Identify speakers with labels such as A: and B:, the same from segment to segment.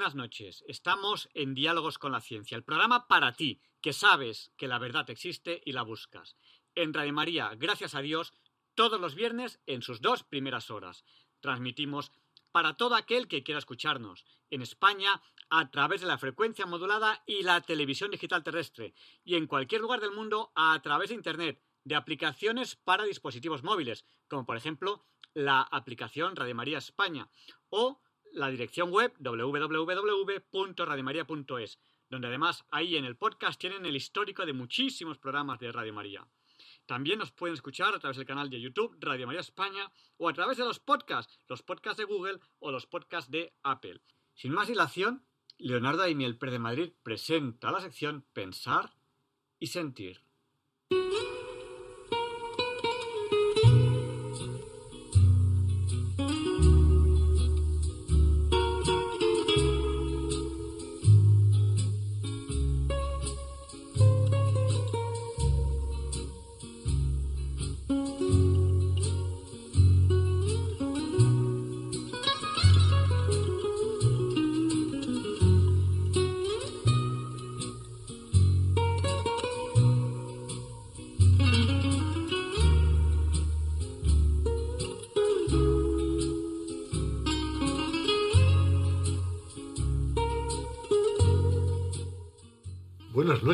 A: Buenas noches. Estamos en Diálogos con la Ciencia, el programa para ti, que sabes que la verdad existe y la buscas. En Radio María, gracias a Dios, todos los viernes en sus dos primeras horas. Transmitimos para todo aquel que quiera escucharnos en España a través de la frecuencia modulada y la televisión digital terrestre y en cualquier lugar del mundo a través de Internet, de aplicaciones para dispositivos móviles, como por ejemplo la aplicación Radio María España o la dirección web www.radiomaria.es, donde además ahí en el podcast tienen el histórico de muchísimos programas de Radio María. También nos pueden escuchar a través del canal de YouTube Radio María España o a través de los podcasts, los podcasts de Google o los podcasts de Apple. Sin más dilación, Leonardo Aimiel Pérez de Madrid presenta la sección Pensar y Sentir.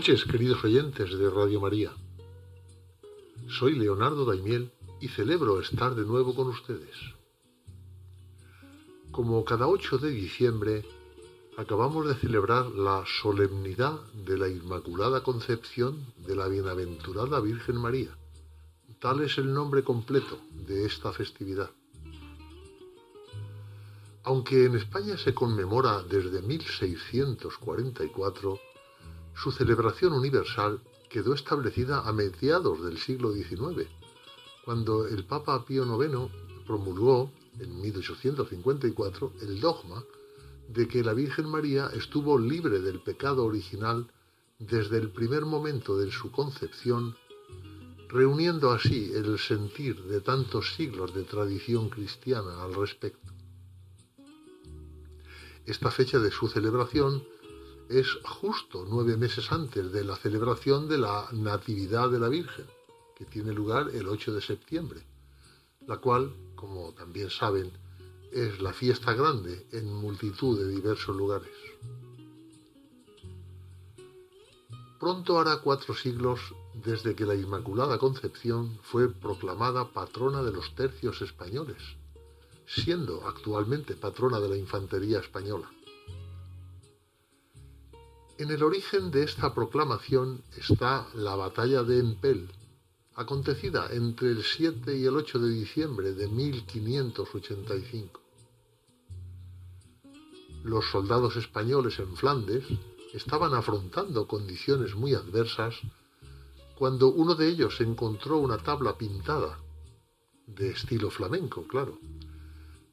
B: Queridos oyentes de Radio María. Soy Leonardo Daimiel y celebro estar de nuevo con ustedes. Como cada 8 de diciembre, acabamos de celebrar la solemnidad de la Inmaculada Concepción de la Bienaventurada Virgen María. Tal es el nombre completo de esta festividad. Aunque en España se conmemora desde 1644, su celebración universal quedó establecida a mediados del siglo XIX, cuando el Papa Pío IX promulgó, en 1854, el dogma de que la Virgen María estuvo libre del pecado original desde el primer momento de su concepción, reuniendo así el sentir de tantos siglos de tradición cristiana al respecto. Esta fecha de su celebración es justo nueve meses antes de la celebración de la Natividad de la Virgen, que tiene lugar el 8 de septiembre, la cual, como también saben, es la fiesta grande en multitud de diversos lugares. Pronto hará cuatro siglos desde que la Inmaculada Concepción fue proclamada patrona de los tercios españoles, siendo actualmente patrona de la Infantería Española. En el origen de esta proclamación está la batalla de Empel, acontecida entre el 7 y el 8 de diciembre de 1585. Los soldados españoles en Flandes estaban afrontando condiciones muy adversas cuando uno de ellos encontró una tabla pintada, de estilo flamenco, claro,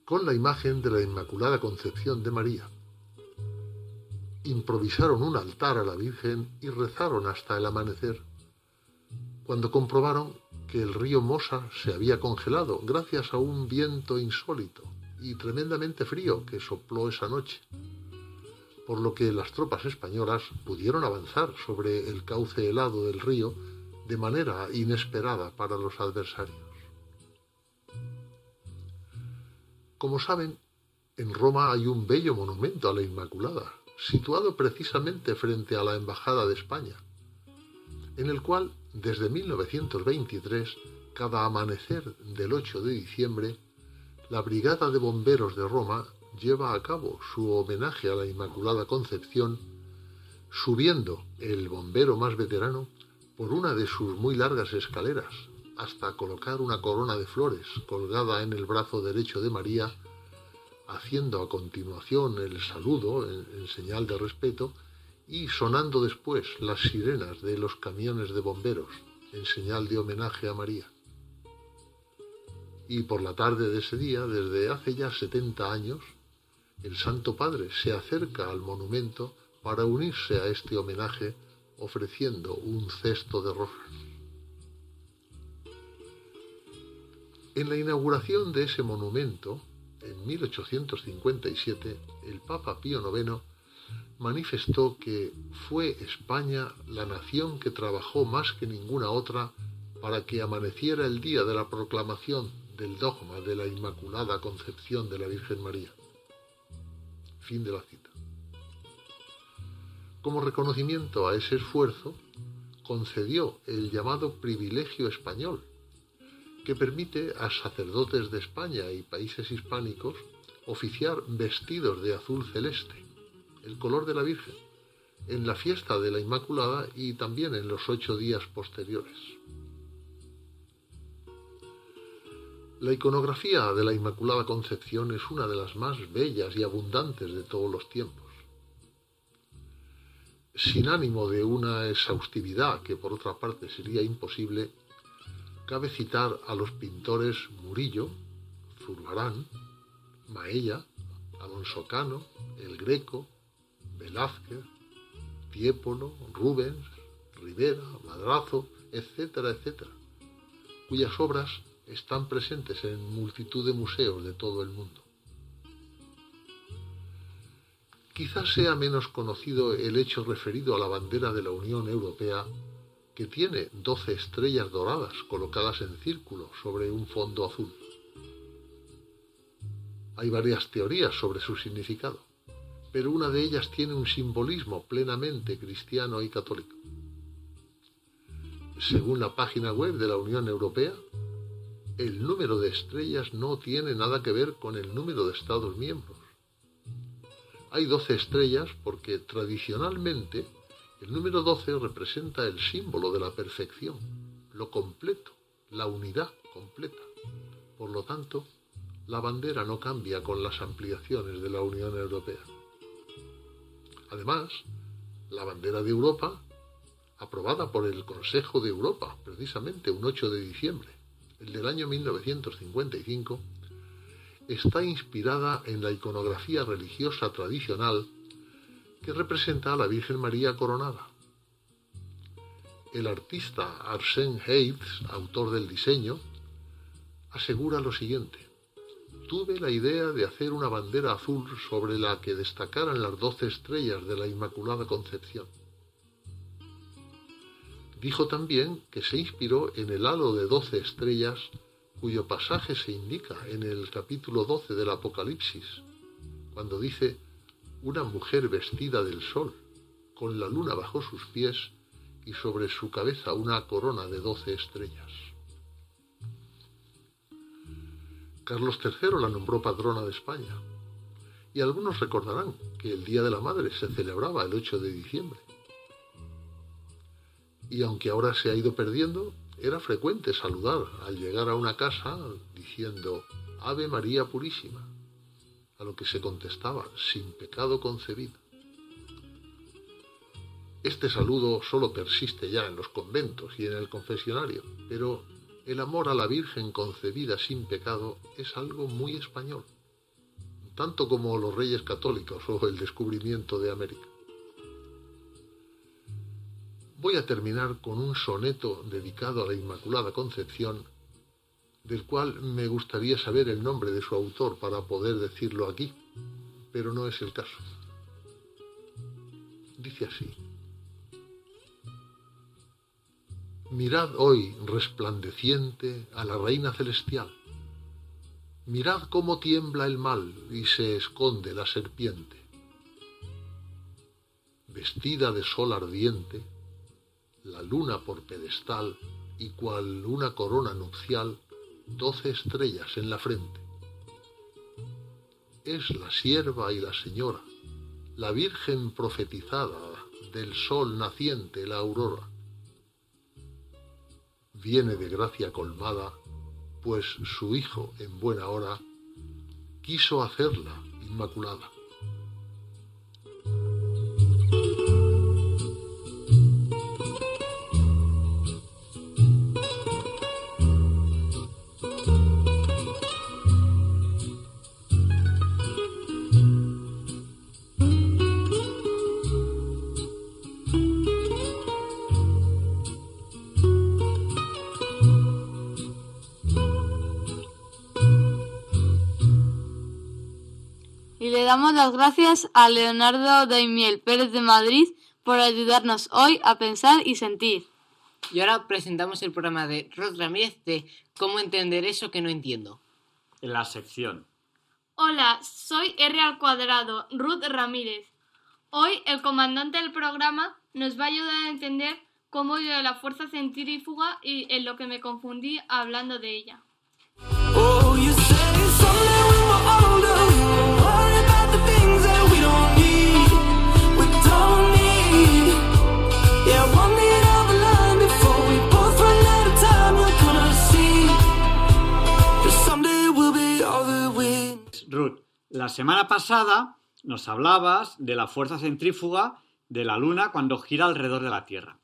B: con la imagen de la Inmaculada Concepción de María improvisaron un altar a la Virgen y rezaron hasta el amanecer, cuando comprobaron que el río Mosa se había congelado gracias a un viento insólito y tremendamente frío que sopló esa noche, por lo que las tropas españolas pudieron avanzar sobre el cauce helado del río de manera inesperada para los adversarios. Como saben, en Roma hay un bello monumento a la Inmaculada, situado precisamente frente a la Embajada de España, en el cual desde 1923, cada amanecer del 8 de diciembre, la Brigada de Bomberos de Roma lleva a cabo su homenaje a la Inmaculada Concepción, subiendo el bombero más veterano por una de sus muy largas escaleras, hasta colocar una corona de flores colgada en el brazo derecho de María, haciendo a continuación el saludo en, señal de respeto y sonando después las sirenas de los camiones de bomberos en señal de homenaje a María. Y por la tarde de ese día, desde hace ya 70 años, el Santo Padre se acerca al monumento para unirse a este homenaje ofreciendo un cesto de rosas. En la inauguración de ese monumento, en 1857, el Papa Pío IX manifestó que fue España la nación que trabajó más que ninguna otra para que amaneciera el día de la proclamación del dogma de la Inmaculada Concepción de la Virgen María. Fin de la cita. Como reconocimiento a ese esfuerzo, concedió el llamado privilegio español, que permite a sacerdotes de España y países hispánicos oficiar vestidos de azul celeste, el color de la Virgen, en la fiesta de la Inmaculada y también en los ocho días posteriores. La iconografía de la Inmaculada Concepción es una de las más bellas y abundantes de todos los tiempos. Sin ánimo de una exhaustividad que por otra parte sería imposible, cabe citar a los pintores Murillo, Zurbarán, Maella, Alonso Cano, El Greco, Velázquez, Tiepolo, Rubens, Rivera, Madrazo, etcétera, etcétera, cuyas obras están presentes en multitud de museos de todo el mundo. Quizás sea menos conocido el hecho referido a la bandera de la Unión Europea, que tiene doce estrellas doradas colocadas en círculo sobre un fondo azul. Hay varias teorías sobre su significado, pero una de ellas tiene un simbolismo plenamente cristiano y católico. Según la página web de la Unión Europea, el número de estrellas no tiene nada que ver con el número de Estados miembros. Hay doce estrellas porque tradicionalmente el número doce representa el símbolo de la perfección, lo completo, la unidad completa. Por lo tanto, la bandera no cambia con las ampliaciones de la Unión Europea. Además, la bandera de Europa, aprobada por el Consejo de Europa, precisamente un 8 de diciembre, el del año 1955, está inspirada en la iconografía religiosa tradicional que representa a la Virgen María coronada. El artista Arsène Hayes, autor del diseño, asegura lo siguiente. Tuve la idea de hacer una bandera azul sobre la que destacaran las doce estrellas de la Inmaculada Concepción Dijo también que se inspiró en el halo de doce estrellas cuyo pasaje se indica en el capítulo 12 del Apocalipsis, cuando dice una mujer vestida del sol, con la luna bajo sus pies y sobre su cabeza una corona de doce estrellas. Carlos III la nombró patrona de España, y algunos recordarán que el Día de la Madre se celebraba el 8 de diciembre. Y aunque ahora se ha ido perdiendo, era frecuente saludar al llegar a una casa diciendo Ave María Purísima, a lo que se contestaba sin pecado concebido. Este saludo solo persiste ya en los conventos y en el confesionario, pero el amor a la Virgen concebida sin pecado es algo muy español, tanto como los reyes católicos o el descubrimiento de América. Voy a terminar con un soneto dedicado a la Inmaculada Concepción, del cual me gustaría saber el nombre de su autor para poder decirlo aquí, pero no es el caso. Dice así. Mirad hoy resplandeciente a la Reina Celestial. Mirad cómo tiembla el mal y se esconde la serpiente. Vestida de sol ardiente, la luna por pedestal y cual una corona nupcial, doce estrellas en la frente. Es la sierva y la señora, la Virgen profetizada del sol naciente, la aurora. Viene de gracia colmada, pues su Hijo en buena hora quiso hacerla inmaculada.
C: Damos las gracias a Leonardo Daimiel Pérez de Madrid por ayudarnos hoy a pensar y sentir.
D: Y ahora presentamos el programa de Rod Ramírez de Cómo entender eso que no entiendo.
A: En la sección.
E: Hola, soy R al cuadrado, Ruth Ramírez. Hoy el comandante del programa nos va a ayudar a entender cómo yo de la fuerza centrífuga y en lo que me confundí hablando de ella.
F: Oh, you say
A: la semana pasada nos hablabas de la fuerza centrífuga de la Luna cuando gira alrededor de la Tierra.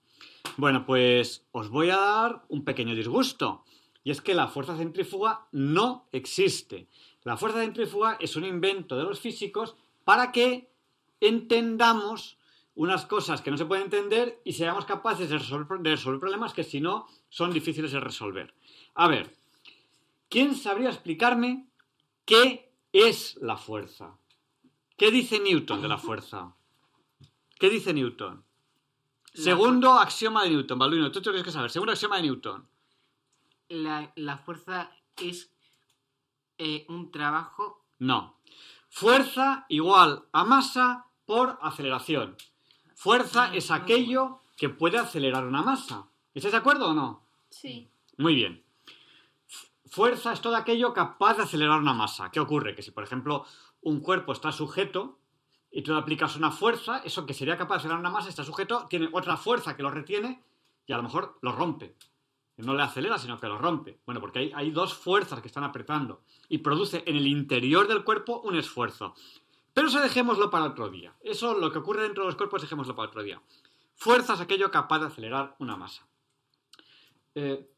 A: Bueno, pues os voy a dar un pequeño disgusto. Y es que la fuerza centrífuga no existe. La fuerza centrífuga es un invento de los físicos para que entendamos unas cosas que no se pueden entender y seamos capaces de resolver, problemas que si no son difíciles de resolver. A ver, ¿quién sabría explicarme qué es la fuerza? ¿Qué dice Newton de la fuerza? ¿Qué dice Newton? Segundo axioma de Newton, Balduino, tú tienes que saber. Segundo axioma de Newton.
D: La, la fuerza es eh, un trabajo.
A: No. Fuerza igual a masa por aceleración. Fuerza es aquello que puede acelerar una masa. ¿Estáis de acuerdo o no?
E: Sí.
A: Muy bien. Fuerza es todo aquello capaz de acelerar una masa. ¿Qué ocurre? Que si, por ejemplo, un cuerpo está sujeto y tú le aplicas una fuerza, eso que sería capaz de acelerar una masa está sujeto, tiene otra fuerza que lo retiene y a lo mejor lo rompe. No le acelera, sino que lo rompe. Bueno, porque hay, hay dos fuerzas que están apretando y produce en el interior del cuerpo un esfuerzo. Pero eso dejémoslo para otro día. Eso, lo que ocurre dentro de los cuerpos, dejémoslo para otro día. Fuerza es aquello capaz de acelerar una masa. Eh,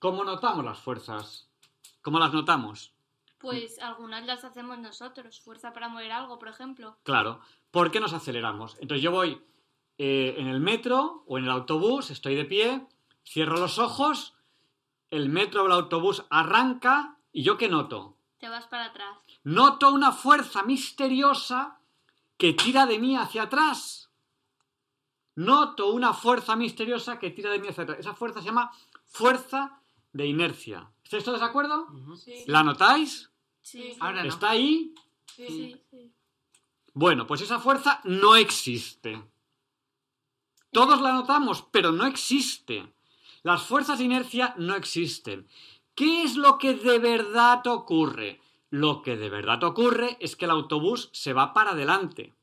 A: ¿Cómo notamos las fuerzas? ¿Cómo las notamos?
E: Pues algunas las hacemos nosotros. Fuerza para mover algo, por ejemplo.
A: Claro, ¿por qué nos aceleramos? Entonces yo voy eh, en el metro o en el autobús, estoy de pie, cierro los ojos, el metro o el autobús arranca y yo qué noto?
E: Te vas para atrás.
A: Noto una fuerza misteriosa que tira de mí hacia atrás. Noto una fuerza misteriosa que tira de mí hacia atrás. Esa fuerza se llama fuerza de inercia. ¿Estáis todos de acuerdo?
E: Sí.
A: ¿La notáis?
E: Sí.
D: Ahora no.
A: ¿Está ahí?
E: Sí. sí.
A: Bueno, pues esa fuerza no existe. Todos la notamos, pero no existe. Las fuerzas de inercia no existen. ¿Qué es lo que de verdad ocurre? Lo que de verdad ocurre es que el autobús se va para adelante.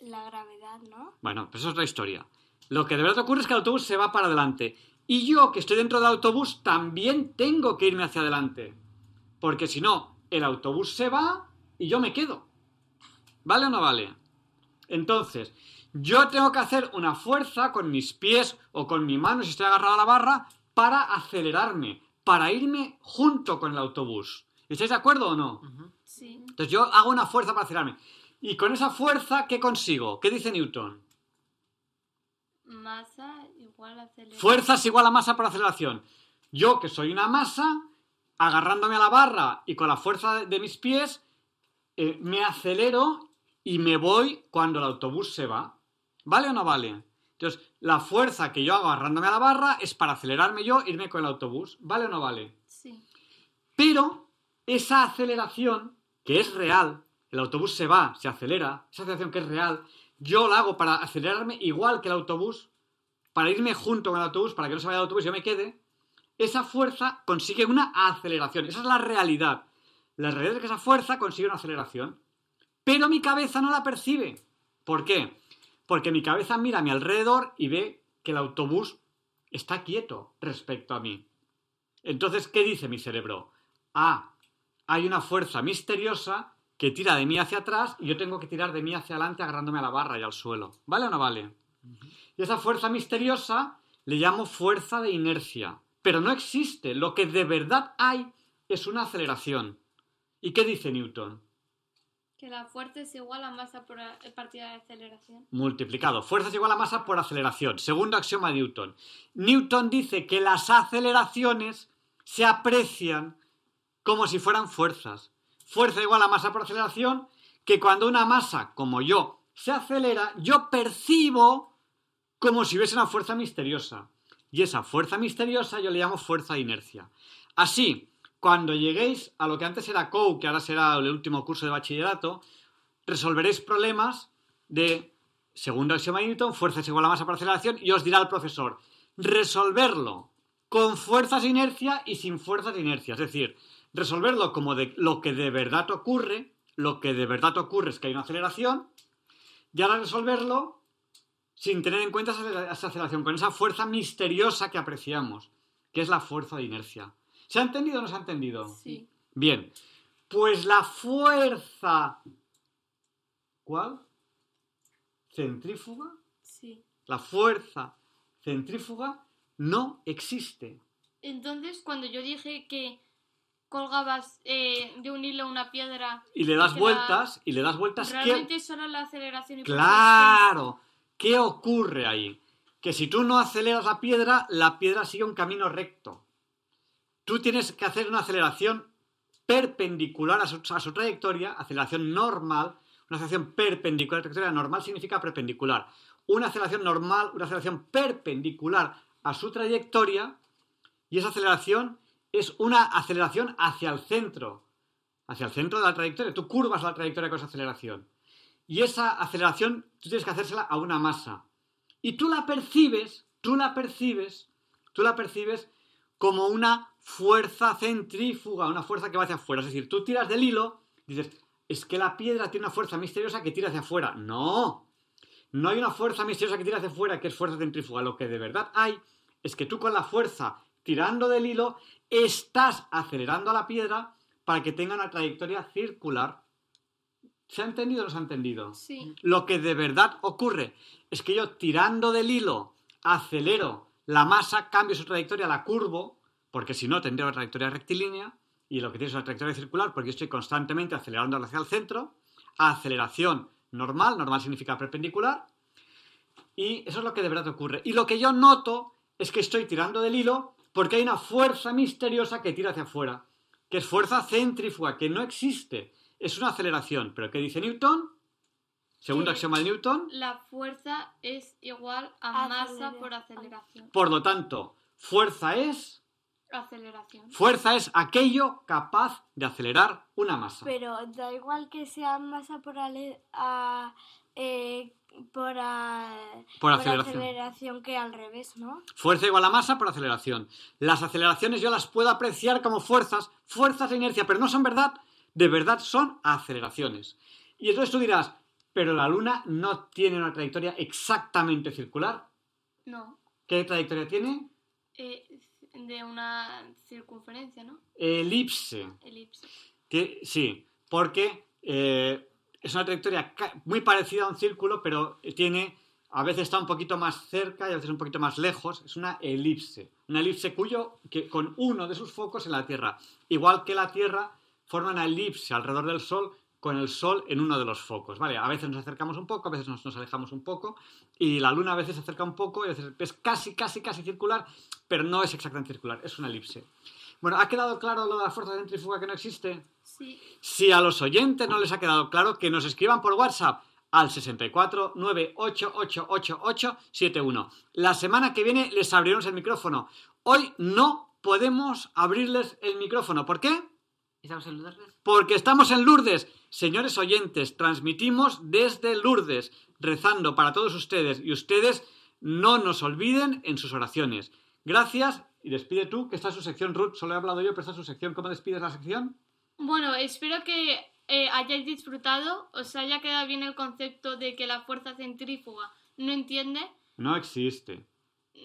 E: La gravedad, ¿no?
A: Bueno, pues eso es otra historia. Lo que de verdad ocurre es que el autobús se va para adelante. Y yo, que estoy dentro del autobús, también tengo que irme hacia adelante. Porque si no, el autobús se va y yo me quedo. ¿Vale o no vale? Entonces, yo tengo que hacer una fuerza con mis pies o con mi mano, si estoy agarrado a la barra, para acelerarme, para irme junto con el autobús. ¿Estáis de acuerdo o no?
E: Sí.
A: Entonces yo hago una fuerza para acelerarme. Y con esa fuerza, ¿qué consigo? ¿Qué dice Newton?
E: Masa igual a aceleración.
A: Fuerza es igual a masa por aceleración. Yo, que soy una masa, agarrándome a la barra y con la fuerza de, mis pies, eh, me acelero y me voy cuando el autobús se va. ¿Vale o no vale? Entonces, la fuerza que yo hago agarrándome a la barra es para acelerarme yo irme con el autobús. ¿Vale o no vale?
E: Sí.
A: Pero esa aceleración, que es real, el autobús se va, se acelera, esa aceleración que es real, yo la hago para acelerarme igual que el autobús, para irme junto con el autobús, para que no se vaya el autobús y yo me quede, esa fuerza consigue una aceleración. Esa es la realidad. La realidad es que esa fuerza consigue una aceleración. Pero mi cabeza no la percibe. ¿Por qué? Porque mi cabeza mira a mi alrededor y ve que el autobús está quieto respecto a mí. Entonces, ¿qué dice mi cerebro? Ah, hay una fuerza misteriosa que tira de mí hacia atrás y yo tengo que tirar de mí hacia adelante agarrándome a la barra y al suelo. ¿Vale o no vale? Y esa fuerza misteriosa le llamo fuerza de inercia. Pero no existe. Lo que de verdad hay es una aceleración. ¿Y qué dice Newton?
E: Que la fuerza es igual a masa por a- partida de aceleración.
A: Multiplicado. Fuerza es igual a masa por aceleración. Segundo axioma de Newton. Newton dice que las aceleraciones se aprecian como si fueran fuerzas. Fuerza igual a masa por aceleración, que cuando una masa, como yo, se acelera, yo percibo como si hubiese una fuerza misteriosa. Y esa fuerza misteriosa yo le llamo fuerza inercia. Así, cuando lleguéis a lo que antes era COU, que ahora será el último curso de bachillerato, resolveréis problemas de segundo axioma de Newton, fuerza es igual a masa por aceleración, y os dirá el profesor, resolverlo con fuerzas de inercia y sin fuerzas de inercia. Es decir, resolverlo como de lo que de verdad ocurre, lo que de verdad ocurre es que hay una aceleración, y ahora resolverlo sin tener en cuenta esa aceleración, con esa fuerza misteriosa que apreciamos, que es la fuerza de inercia. ¿Se ha entendido o no se ha entendido?
E: Sí.
A: Bien, pues la fuerza... ¿Cuál? Centrífuga.
E: Sí.
A: La fuerza centrífuga no existe.
E: Entonces, cuando yo dije que colgabas eh, de un hilo una piedra...
A: Y le das
E: la-
A: vueltas, y le das vueltas... ¿qué-
E: Realmente solo la aceleración y eso
A: Claro. ¿Qué ocurre ahí? Que si tú no aceleras la piedra, la piedra sigue un camino recto. Tú tienes que hacer una aceleración perpendicular a su, a trayectoria, aceleración normal, una aceleración perpendicular, trayectoria normal significa perpendicular. Una aceleración normal, una aceleración perpendicular a su trayectoria, y esa aceleración es una aceleración hacia el centro, hacia el centro de la trayectoria. Tú curvas la trayectoria con esa aceleración. Y esa aceleración tú tienes que hacérsela a una masa. Y tú la percibes, tú la percibes, tú la percibes como una fuerza centrífuga, una fuerza que va hacia afuera. Es decir, tú tiras del hilo, dices, es que la piedra tiene una fuerza misteriosa que tira hacia afuera. No, no hay una fuerza misteriosa que tira hacia afuera que es fuerza centrífuga. Lo que de verdad hay es que tú con la fuerza tirando del hilo estás acelerando a la piedra para que tenga una trayectoria circular. ¿Se ha entendido o no se ha entendido?
E: Sí.
A: Lo que de verdad ocurre es que yo tirando del hilo acelero la masa, cambio su trayectoria, la curvo, porque si no tendría una trayectoria rectilínea, y lo que tiene es una trayectoria circular, porque yo estoy constantemente acelerando hacia el centro, aceleración normal, normal significa perpendicular, y eso es lo que de verdad ocurre. Y lo que yo noto es que estoy tirando del hilo porque hay una fuerza misteriosa que tira hacia afuera, que es fuerza centrífuga, que no existe. Es una aceleración. ¿Pero qué dice Newton? Segundo
E: Que-
A: axioma de Newton.
E: La fuerza es igual a masa por aceleración.
A: Por lo tanto, fuerza es,
E: Aceleración.
A: fuerza es aquello capaz de acelerar una masa.
G: Pero da igual que sea masa por, ale- a- eh, por, a-
A: Por aceleración.
G: aceleración que al revés, ¿no?
A: Fuerza igual a masa por aceleración. Las aceleraciones yo las puedo apreciar como fuerzas, fuerzas de inercia, pero no son verdad. De verdad son aceleraciones. Y entonces tú dirás, pero la Luna no tiene una trayectoria exactamente circular.
E: No.
A: ¿Qué trayectoria tiene?
E: Eh, de una circunferencia, ¿no?
A: Elipse.
E: Elipse.
A: Que, sí, porque eh, es una trayectoria muy parecida a un círculo, pero tiene, a veces está un poquito más cerca y a veces un poquito más lejos. Es una elipse. Una elipse cuyo, que, con uno de sus focos en la Tierra. Igual que la Tierra forma una elipse alrededor del Sol con el Sol en uno de los focos. ¿vale? A veces nos acercamos un poco, a veces nos, nos alejamos un poco, y la Luna a veces se acerca un poco, y a veces es casi, casi, casi circular, pero no es exactamente circular, es una elipse. Bueno, ¿ha quedado claro lo de la fuerza centrífuga que no existe?
E: Sí.
A: Si a los oyentes no les ha quedado claro, que nos escriban por WhatsApp al 64 9888871. La semana que viene les abriremos el micrófono. Hoy no podemos abrirles el micrófono. ¿Por qué?
D: ¿Estamos en Lourdes?
A: Porque estamos en Lourdes. Señores oyentes, transmitimos desde Lourdes, rezando para todos ustedes y ustedes no nos olviden en sus oraciones. Gracias y despide tú, que está su sección, Ruth. Solo he hablado yo, pero está su sección. ¿Cómo despides la sección?
E: Bueno, espero que eh, hayáis disfrutado, os haya quedado bien el concepto de que la fuerza centrífuga no entiende,
A: No existe.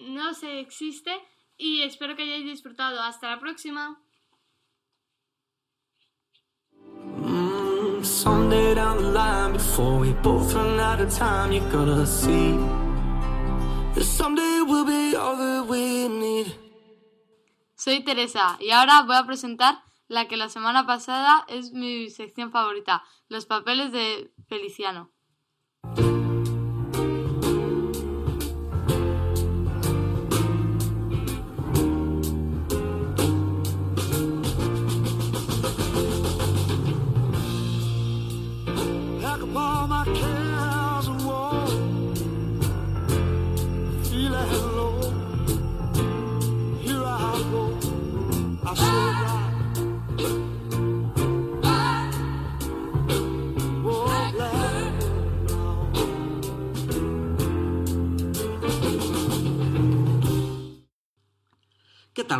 E: no se existe y espero que hayáis disfrutado. Hasta la próxima.
F: Someday down the line, before we both run out of time, you gotta see that someday we'll be all that we need.
C: Soy Teresa y ahora voy a presentar la que la semana pasada es mi sección favorita, los papeles de Feliciano.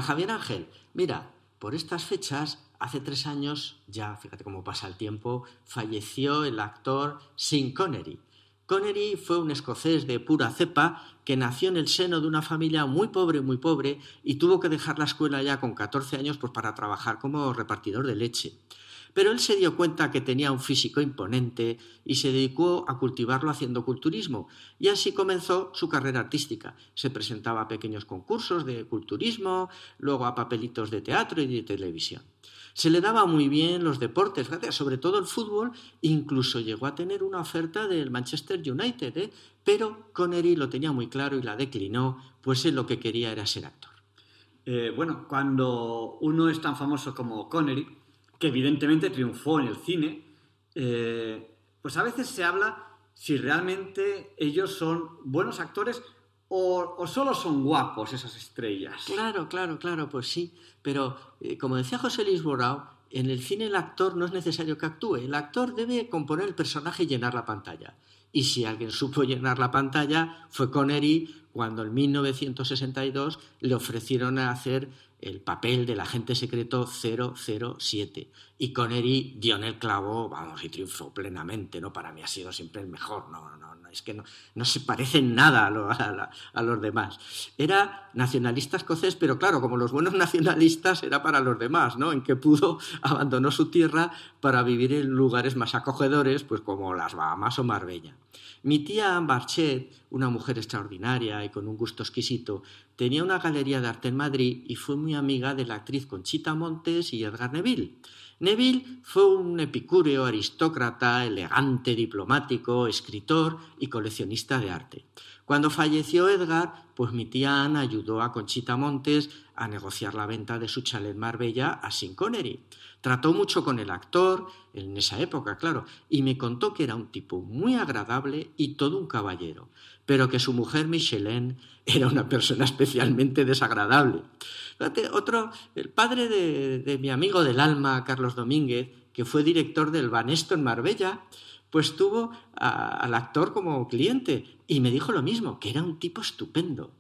H: Javier Ángel? Mira, por estas fechas, hace tres años, ya fíjate cómo pasa el tiempo, falleció el actor Sean Connery. Connery fue un escocés de pura cepa que nació en el seno de una familia muy pobre, muy pobre, y tuvo que dejar la escuela ya con 14 años pues, para trabajar como repartidor de leche. Pero él se dio cuenta que tenía un físico imponente y se dedicó a cultivarlo haciendo culturismo. Y así comenzó su carrera artística. Se presentaba a pequeños concursos de culturismo, luego a papelitos de teatro y de televisión. Se le daba muy bien los deportes, fíjate, sobre todo el fútbol, incluso llegó a tener una oferta del Manchester United, ¿eh? pero Connery lo tenía muy claro y la declinó, pues él lo que quería era ser actor.
A: Eh, bueno, cuando uno es tan famoso como Connery, que evidentemente triunfó en el cine, eh, pues a veces se habla si realmente ellos son buenos actores o, o solo son guapos esas estrellas.
H: Claro, claro, claro, pues sí. Pero, eh, como decía José Luis Borao, en el cine el actor no es necesario que actúe. El actor debe componer el personaje y llenar la pantalla. Y si alguien supo llenar la pantalla, fue Connery cuando en 1962 le ofrecieron hacer el papel del agente secreto 007. Y Connery dio en el clavo, vamos, y triunfó plenamente, ¿no? Para mí ha sido siempre el mejor, no, no es que no, no se parece en nada a, lo- a los demás. Era nacionalista escocés, pero claro, como los buenos nacionalistas era para los demás, ¿no? En que pudo, abandonó su tierra para vivir en lugares más acogedores, pues como las Bahamas o Marbella. Mi tía Barchet, una mujer extraordinaria y con un gusto exquisito, tenía una galería de arte en Madrid y fue muy amiga de la actriz Conchita Montes y Edgar Neville. Neville fue un epicúreo, aristócrata, elegante, diplomático, escritor y coleccionista de arte. Cuando falleció Edgar, pues mi tía Ana ayudó a Conchita Montes a negociar la venta de su chalet Marbella a Sean Connery. Trató mucho con el actor, en esa época, claro, y me contó que era un tipo muy agradable y todo un caballero, pero que su mujer Michelin era una persona especialmente desagradable. Otro, el padre de, mi amigo del alma, Carlos Domínguez, que fue director del Banesto en Marbella, pues tuvo al actor como cliente y me dijo lo mismo, que era un tipo estupendo.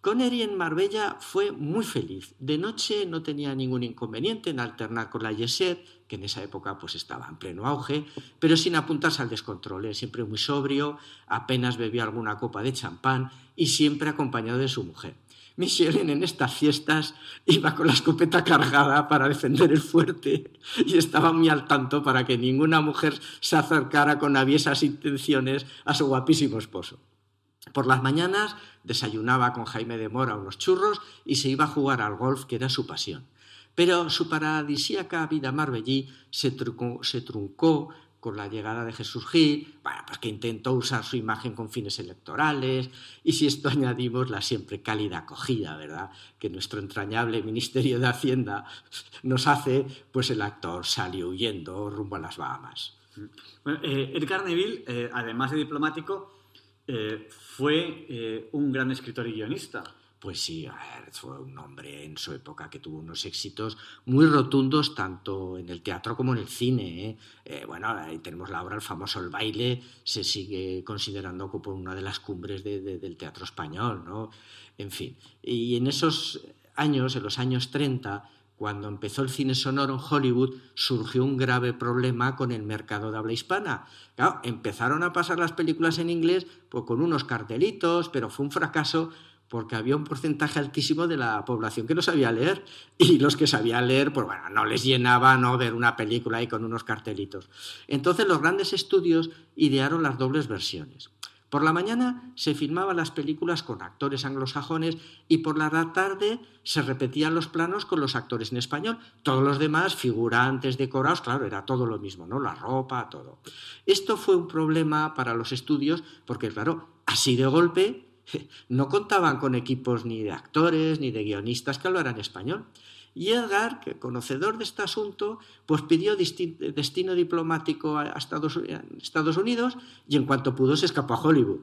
H: Connery en Marbella fue muy feliz. De noche no tenía ningún inconveniente en alternar con la Yeset, que en esa época pues estaba en pleno auge, pero sin apuntarse al descontrol, ¿eh? siempre muy sobrio, apenas bebía alguna copa de champán y siempre acompañado de su mujer. Michelin en estas fiestas iba con la escopeta cargada para defender el fuerte y estaba muy al tanto para que ninguna mujer se acercara con aviesas intenciones a su guapísimo esposo. Por las mañanas desayunaba con Jaime de Mora unos churros y se iba a jugar al golf, que era su pasión. Pero su paradisíaca vida marbellí se truncó, se truncó con la llegada de Jesús Gil, bueno, pues que intentó usar su imagen con fines electorales, y si esto añadimos la siempre cálida acogida, ¿verdad?, que nuestro entrañable Ministerio de Hacienda nos hace, pues el actor salió huyendo rumbo a las Bahamas.
A: Bueno, eh, Edgar Neville, eh, además de diplomático, eh, fue eh, un gran escritor y guionista.
H: Pues sí, fue un hombre en su época que tuvo unos éxitos muy rotundos tanto en el teatro como en el cine. ¿eh? Eh, bueno, ahí tenemos la obra El famoso El baile, se sigue considerando como una de las cumbres de- del teatro español, ¿no? En fin, y en esos años, en los años 30, cuando empezó el cine sonoro en Hollywood, surgió un grave problema con el mercado de habla hispana. Claro, empezaron a pasar las películas en inglés pues, con unos cartelitos, pero fue un fracaso porque había un porcentaje altísimo de la población que no sabía leer y los que sabían leer, pues bueno, no les llenaba no ver una película ahí con unos cartelitos. Entonces los grandes estudios idearon las dobles versiones. Por la mañana se filmaban las películas con actores anglosajones y por la tarde se repetían los planos con los actores en español. Todos los demás, figurantes, decorados, claro, era todo lo mismo, ¿no? La ropa, todo. Esto fue un problema para los estudios porque, claro, así de golpe no contaban con equipos ni de actores ni de guionistas que hablaran español. Y Edgar, que conocedor de este asunto, pues pidió destino diplomático a Estados Unidos y en cuanto pudo se escapó a Hollywood.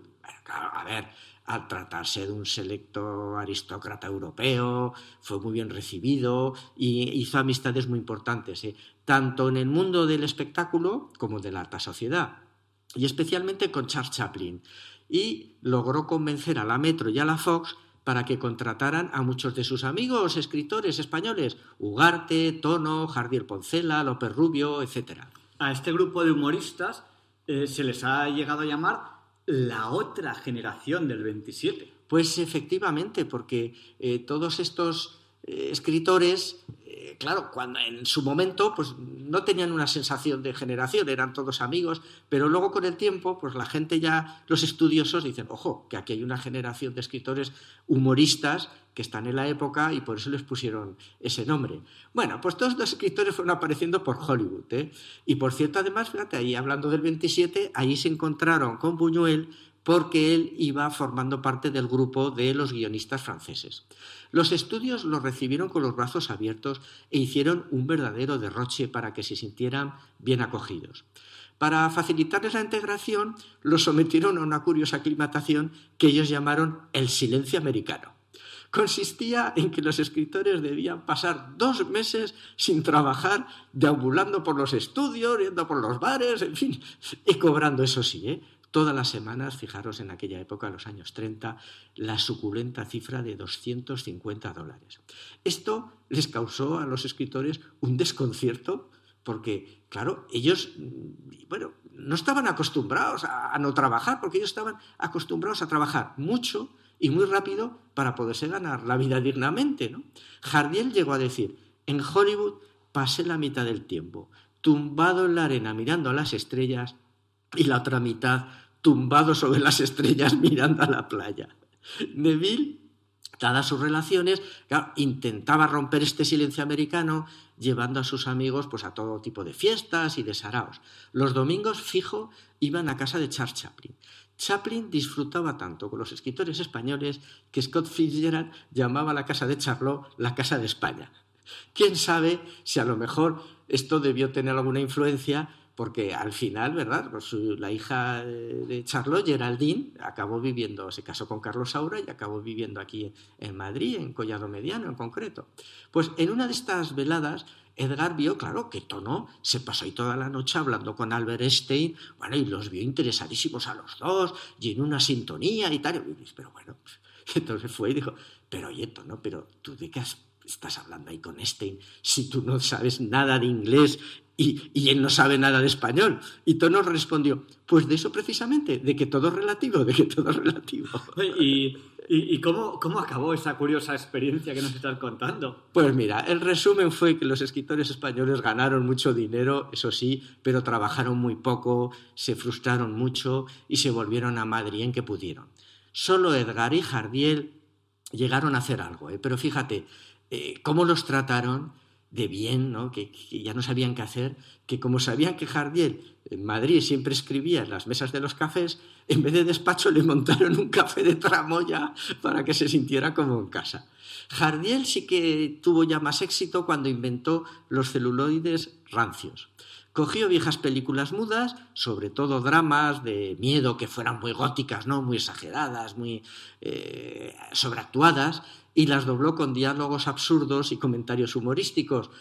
H: A ver, al tratarse de un selecto aristócrata europeo, fue muy bien recibido y hizo amistades muy importantes, ¿eh? tanto en el mundo del espectáculo como de la alta sociedad, y especialmente con Charles Chaplin. Y logró convencer a la Metro y a la Fox para que contrataran a muchos de sus amigos escritores españoles, Ugarte, Tono, Jardier Poncela, López Rubio, etc.
A: A este grupo de humoristas eh, se les ha llegado a llamar la otra generación del 27.
H: Pues efectivamente, porque eh, todos estos eh, escritores, eh, claro, cuando en su momento, pues no tenían una sensación de generación, eran todos amigos, pero luego con el tiempo, pues la gente ya, los estudiosos dicen, ojo, que aquí hay una generación de escritores humoristas que están en la época y por eso les pusieron ese nombre. Bueno, pues todos los escritores fueron apareciendo por Hollywood. ¿eh? Y por cierto, además, fíjate, ahí hablando del 27, ahí se encontraron con Buñuel porque él iba formando parte del grupo de los guionistas franceses. Los estudios los recibieron con los brazos abiertos e hicieron un verdadero derroche para que se sintieran bien acogidos. Para facilitarles la integración, los sometieron a una curiosa aclimatación que ellos llamaron el silencio americano. Consistía en que los escritores debían pasar dos meses sin trabajar, deambulando por los estudios, yendo por los bares, en fin, y cobrando, eso sí, ¿eh? Todas las semanas, fijaros en aquella época, los años 30, la suculenta cifra de 250 dólares. Esto les causó a los escritores un desconcierto porque, claro, ellos, bueno, no estaban acostumbrados a, a no trabajar, porque ellos estaban acostumbrados a trabajar mucho y muy rápido para poderse ganar la vida dignamente. ¿no? Jardiel llegó a decir, en Hollywood pasé la mitad del tiempo tumbado en la arena mirando a las estrellas y la otra mitad tumbado sobre las estrellas mirando a la playa. Neville, dadas sus relaciones, intentaba romper este silencio americano llevando a sus amigos pues, a todo tipo de fiestas y de saraos. Los domingos, fijo, iban a casa de Charles Chaplin. Chaplin disfrutaba tanto con los escritores españoles que Scott Fitzgerald llamaba la casa de Charlot la casa de España. ¿Quién sabe si a lo mejor esto debió tener alguna influencia porque al final, ¿verdad? Pues la hija de Charlotte, Geraldine, acabó viviendo, se casó con Carlos Saura y acabó viviendo aquí en Madrid, en Collado Mediano en concreto. Pues en una de estas veladas, Edgar vio, claro, que Tono se pasó ahí toda la noche hablando con Albert Einstein, bueno, y los vio interesadísimos a los dos, y en una sintonía y tal. Pero bueno, entonces fue y dijo, pero oye, Tono, pero tú de qué estás hablando ahí con Einstein si tú no sabes nada de inglés y, y, él no sabe nada de español. Y Tono respondió, pues de eso precisamente, de que todo es relativo, de que todo es relativo.
A: ¿Y, y, y cómo, cómo, acabó esa curiosa experiencia que nos estás contando?
H: Pues mira, el resumen fue que los escritores españoles ganaron mucho dinero, eso sí, pero trabajaron muy poco, se frustraron mucho y se volvieron a Madrid en que pudieron. Solo Edgar y Jardiel llegaron a hacer algo, ¿eh? pero fíjate, eh, cómo los trataron de bien, ¿no? que, que, ya no sabían qué hacer, que como sabían que Jardiel en Madrid siempre escribía en las mesas de los cafés, en vez de despacho le montaron un café de tramoya para que se sintiera como en casa. Jardiel sí que tuvo ya más éxito cuando inventó los celuloides rancios. Cogió viejas películas mudas, sobre todo dramas de miedo que fueran muy góticas, ¿no? muy exageradas, muy eh, sobreactuadas, y las dobló con diálogos absurdos y comentarios humorísticos,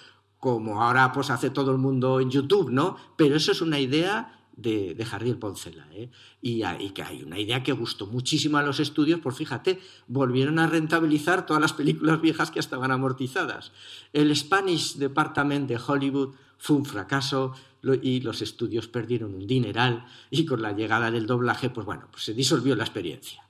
H: como ahora pues hace todo el mundo en YouTube, ¿no? Pero eso es una idea de, de Jardiel Poncela, ¿eh? Y, y, que hay una idea que gustó muchísimo a los estudios, pues fíjate, volvieron a rentabilizar todas las películas viejas que estaban amortizadas. El Spanish Department de Hollywood fue un fracaso y los estudios perdieron un dineral y con la llegada del doblaje, pues bueno, pues se disolvió la experiencia.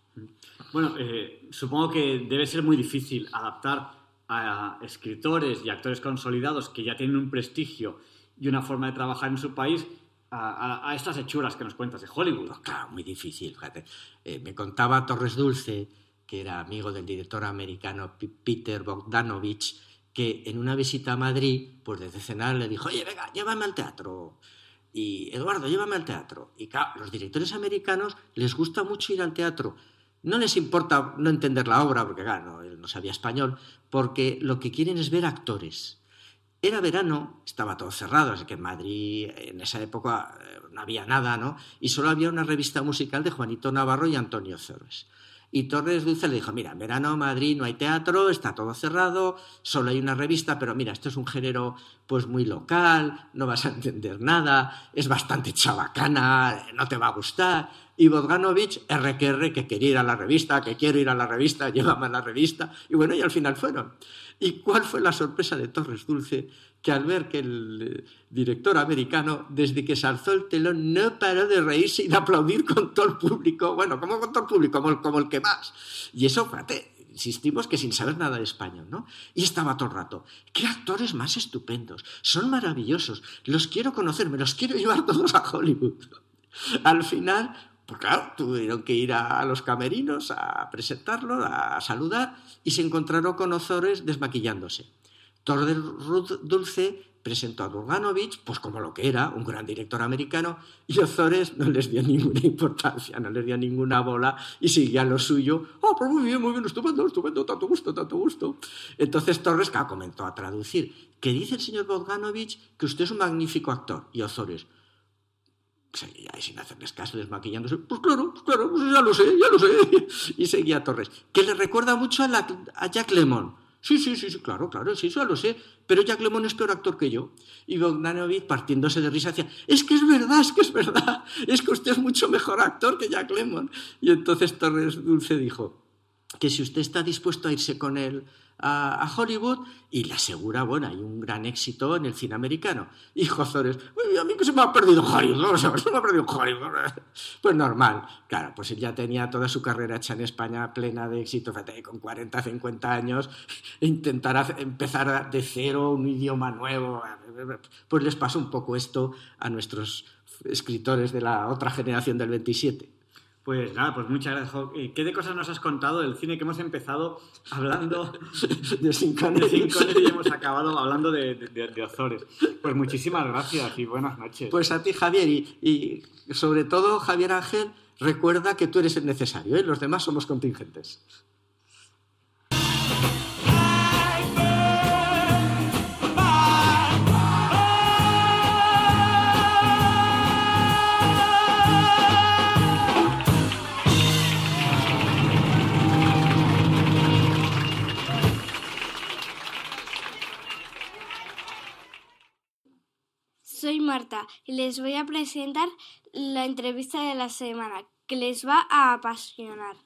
A: Bueno, eh, supongo que debe ser muy difícil adaptar a escritores y actores consolidados que ya tienen un prestigio y una forma de trabajar en su país a, a- a estas hechuras que nos cuentas de Hollywood.
H: Pues claro, muy difícil, fíjate. Eh, me contaba Torres Dulce, que era amigo del director americano Peter Bogdanovich, que en una visita a Madrid, pues desde cenar le dijo, oye, venga, llévame al teatro. Y Eduardo, llévame al teatro. Y claro, los directores americanos les gusta mucho ir al teatro. No les importa no entender la obra, porque claro, él no sabía español, porque lo que quieren es ver actores. Era verano, estaba todo cerrado, así que en Madrid en esa época eh, no había nada, ¿no? Y solo había una revista musical de Juanito Navarro y Antonio Torres. Y Torres Dulce le dijo, mira, en verano Madrid no hay teatro, está todo cerrado, solo hay una revista, pero mira, esto es un género pues muy local, no vas a entender nada, es bastante chabacana, no te va a gustar. Y Bogdanovich, R que R, que quería ir a la revista, que quiero ir a la revista, llévame a la revista. Y bueno, y al final fueron. ¿Y cuál fue la sorpresa de Torres Dulce? Que al ver que el eh, director americano, desde que se alzó el telón, no paró de reírse y de aplaudir con todo el público. Bueno, como con todo el público, como el, que más. Y eso, fíjate, insistimos que sin saber nada de español, ¿no? Y estaba todo el rato. ¡Qué actores más estupendos! Son maravillosos. Los quiero conocer, me los quiero llevar todos a Hollywood. Al final, pues claro, tuvieron que ir a, a los camerinos a presentarlo, a, saludar, y se encontraron con Ozores desmaquillándose. Torres Ruth Dulce presentó a Bogdanovich, pues como lo que era, un gran director americano, y Ozores no les dio ninguna importancia, no les dio ninguna bola y seguía lo suyo. Oh, pues muy bien, muy bien, estupendo, estupendo, tanto gusto, tanto gusto. Entonces Torres claro, comenzó a traducir. ¿Qué dice el señor Bogdanovich? Que usted es un magnífico actor. Y Ozores, seguía sin hacerles caso, desmaquillándose. Pues claro, pues claro, pues ya lo sé, ya lo sé. Y seguía Torres, que le recuerda mucho a, la- a Jack Lemmon. Sí, sí, sí, sí, claro, claro, sí, eso lo sé. Pero Jack Lemmon es peor actor que yo. Y Bogdanovich, partiéndose de risa, decía, es que es verdad, es que es verdad, es que usted es mucho mejor actor que Jack Lemmon. Y entonces Torres Dulce dijo que si usted está dispuesto a irse con él a, Hollywood y le asegura, bueno, hay un gran éxito en el cine americano. Y Ozores, "Uy, a mí que se me ha perdido Hollywood, se me ha perdido Hollywood. Pues normal, claro, pues él ya tenía toda su carrera hecha en España plena de éxito, con 40, 50 años, intentar empezar de cero un idioma nuevo, pues les pasó un poco esto a nuestros escritores de la otra generación del 27.
A: Pues nada, pues muchas gracias. Eh, ¿Qué de cosas nos has contado del cine que hemos empezado hablando
H: de Sin
A: de
H: Connery?
A: Sean Connery y hemos acabado hablando de, de, de Ozores? Pues muchísimas gracias y buenas noches.
H: Pues a ti, Javier, y, y sobre todo, Javier Ángel, recuerda que tú eres el necesario, ¿eh? los demás somos contingentes.
G: Marta y les voy a presentar la entrevista de la semana que les va a apasionar.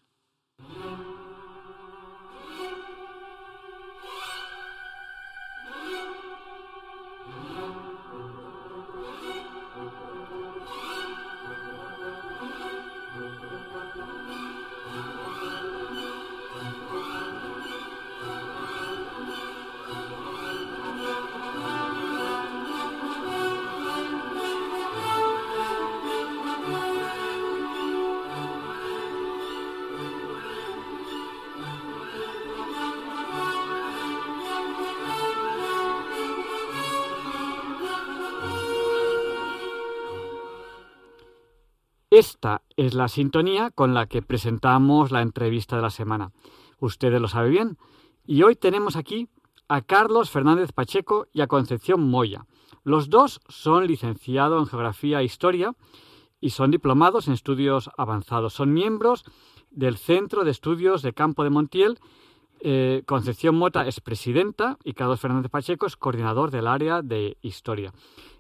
A: Esta es la sintonía con la que presentamos la entrevista de la semana. Ustedes lo saben bien. Y hoy tenemos aquí a Carlos Fernández Pacheco y a Concepción Moya. Los dos son licenciados en Geografía e Historia y son diplomados en estudios avanzados. Son miembros del Centro de Estudios de Campo de Montiel. Eh, Concepción Mota es presidenta y Carlos Fernández Pacheco es coordinador del área de historia.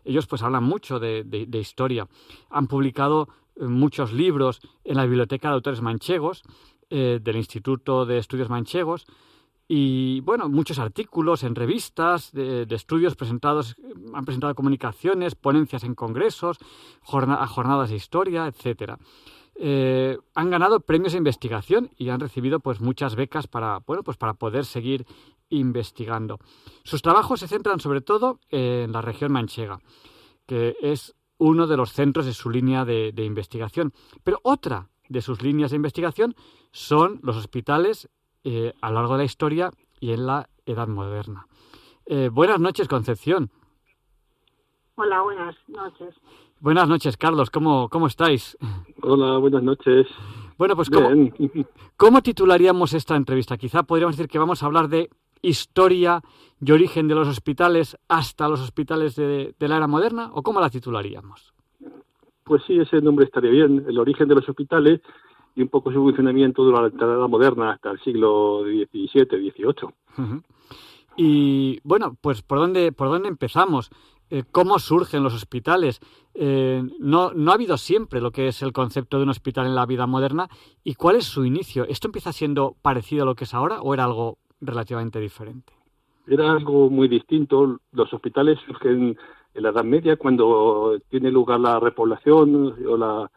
A: Ellos pues hablan mucho de, historia. Han publicado muchos libros en la Biblioteca de Autores Manchegos eh, del Instituto de Estudios Manchegos y bueno, muchos artículos en revistas de, estudios presentados, han presentado comunicaciones, ponencias en congresos, jornadas de historia, etcétera. eh, han ganado premios de investigación y han recibido pues muchas becas para, bueno, pues para poder seguir investigando. Sus trabajos se centran sobre todo en la región manchega, que es uno de los centros de su línea de, de investigación. Pero otra de sus líneas de investigación son los hospitales eh, a lo largo de la historia y en la Edad Moderna. Eh, buenas noches, Concepción.
I: Hola, buenas noches.
A: Buenas noches, Carlos. ¿Cómo, cómo estáis?
J: Hola, buenas noches.
A: Bueno, pues ¿cómo. ¿cómo titularíamos esta entrevista? Quizá podríamos decir que vamos a hablar de historia y origen de los hospitales hasta los hospitales de, de la era moderna, ¿o cómo la titularíamos?
J: Pues sí, ese nombre estaría bien. El origen de los hospitales y un poco su funcionamiento durante la Edad Moderna hasta el siglo XVII, XVIII.
A: Y bueno, pues ¿por dónde, por dónde empezamos? Eh, ¿Cómo surgen los hospitales? Eh, no, no ha habido siempre lo que es el concepto de un hospital en la vida moderna. ¿Y cuál es su inicio? ¿Esto empieza siendo parecido a lo que es ahora o era algo relativamente diferente?
J: Era algo muy distinto. Los hospitales surgen en la Edad Media cuando tiene lugar la repoblación o la,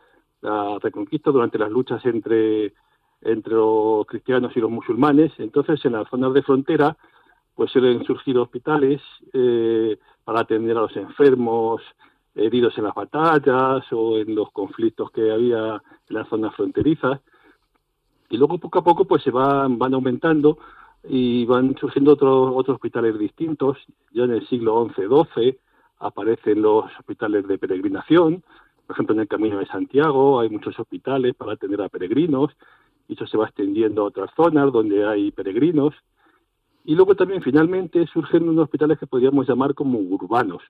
J: reconquista durante las luchas entre, entre los cristianos y los musulmanes. Entonces, en las zonas de frontera, pues suelen surgir hospitales eh, para atender a los enfermos heridos en las batallas o en los conflictos que había en las zonas fronterizas. Y luego, poco a poco, pues se van, van aumentando y van surgiendo otros otros hospitales distintos. Ya en el siglo XI-XII aparecen los hospitales de peregrinación. Por ejemplo, en el Camino de Santiago hay muchos hospitales para atender a peregrinos y eso se va extendiendo a otras zonas donde hay peregrinos. Y luego también finalmente surgen unos hospitales que podríamos llamar como urbanos.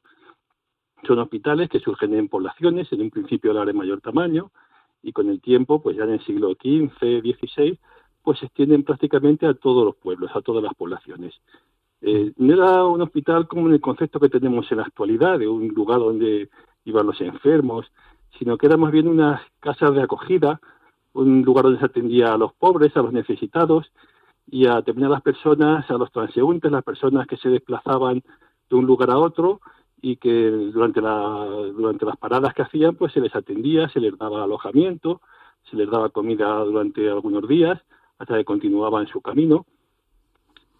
J: Son hospitales que surgen en poblaciones, en un principio eran de mayor tamaño, y con el tiempo, pues ya en el siglo XV, XVI, pues se extienden prácticamente a todos los pueblos, a todas las poblaciones. Eh, no era un hospital como en el concepto que tenemos en la actualidad, de un lugar donde iban los enfermos, sino que era más bien unas casas de acogida, un lugar donde se atendía a los pobres, a los necesitados, y a determinadas personas, a los transeúntes, las personas que se desplazaban de un lugar a otro y que durante, la, durante las paradas que hacían, pues se les atendía, se les daba alojamiento, se les daba comida durante algunos días hasta que continuaban su camino.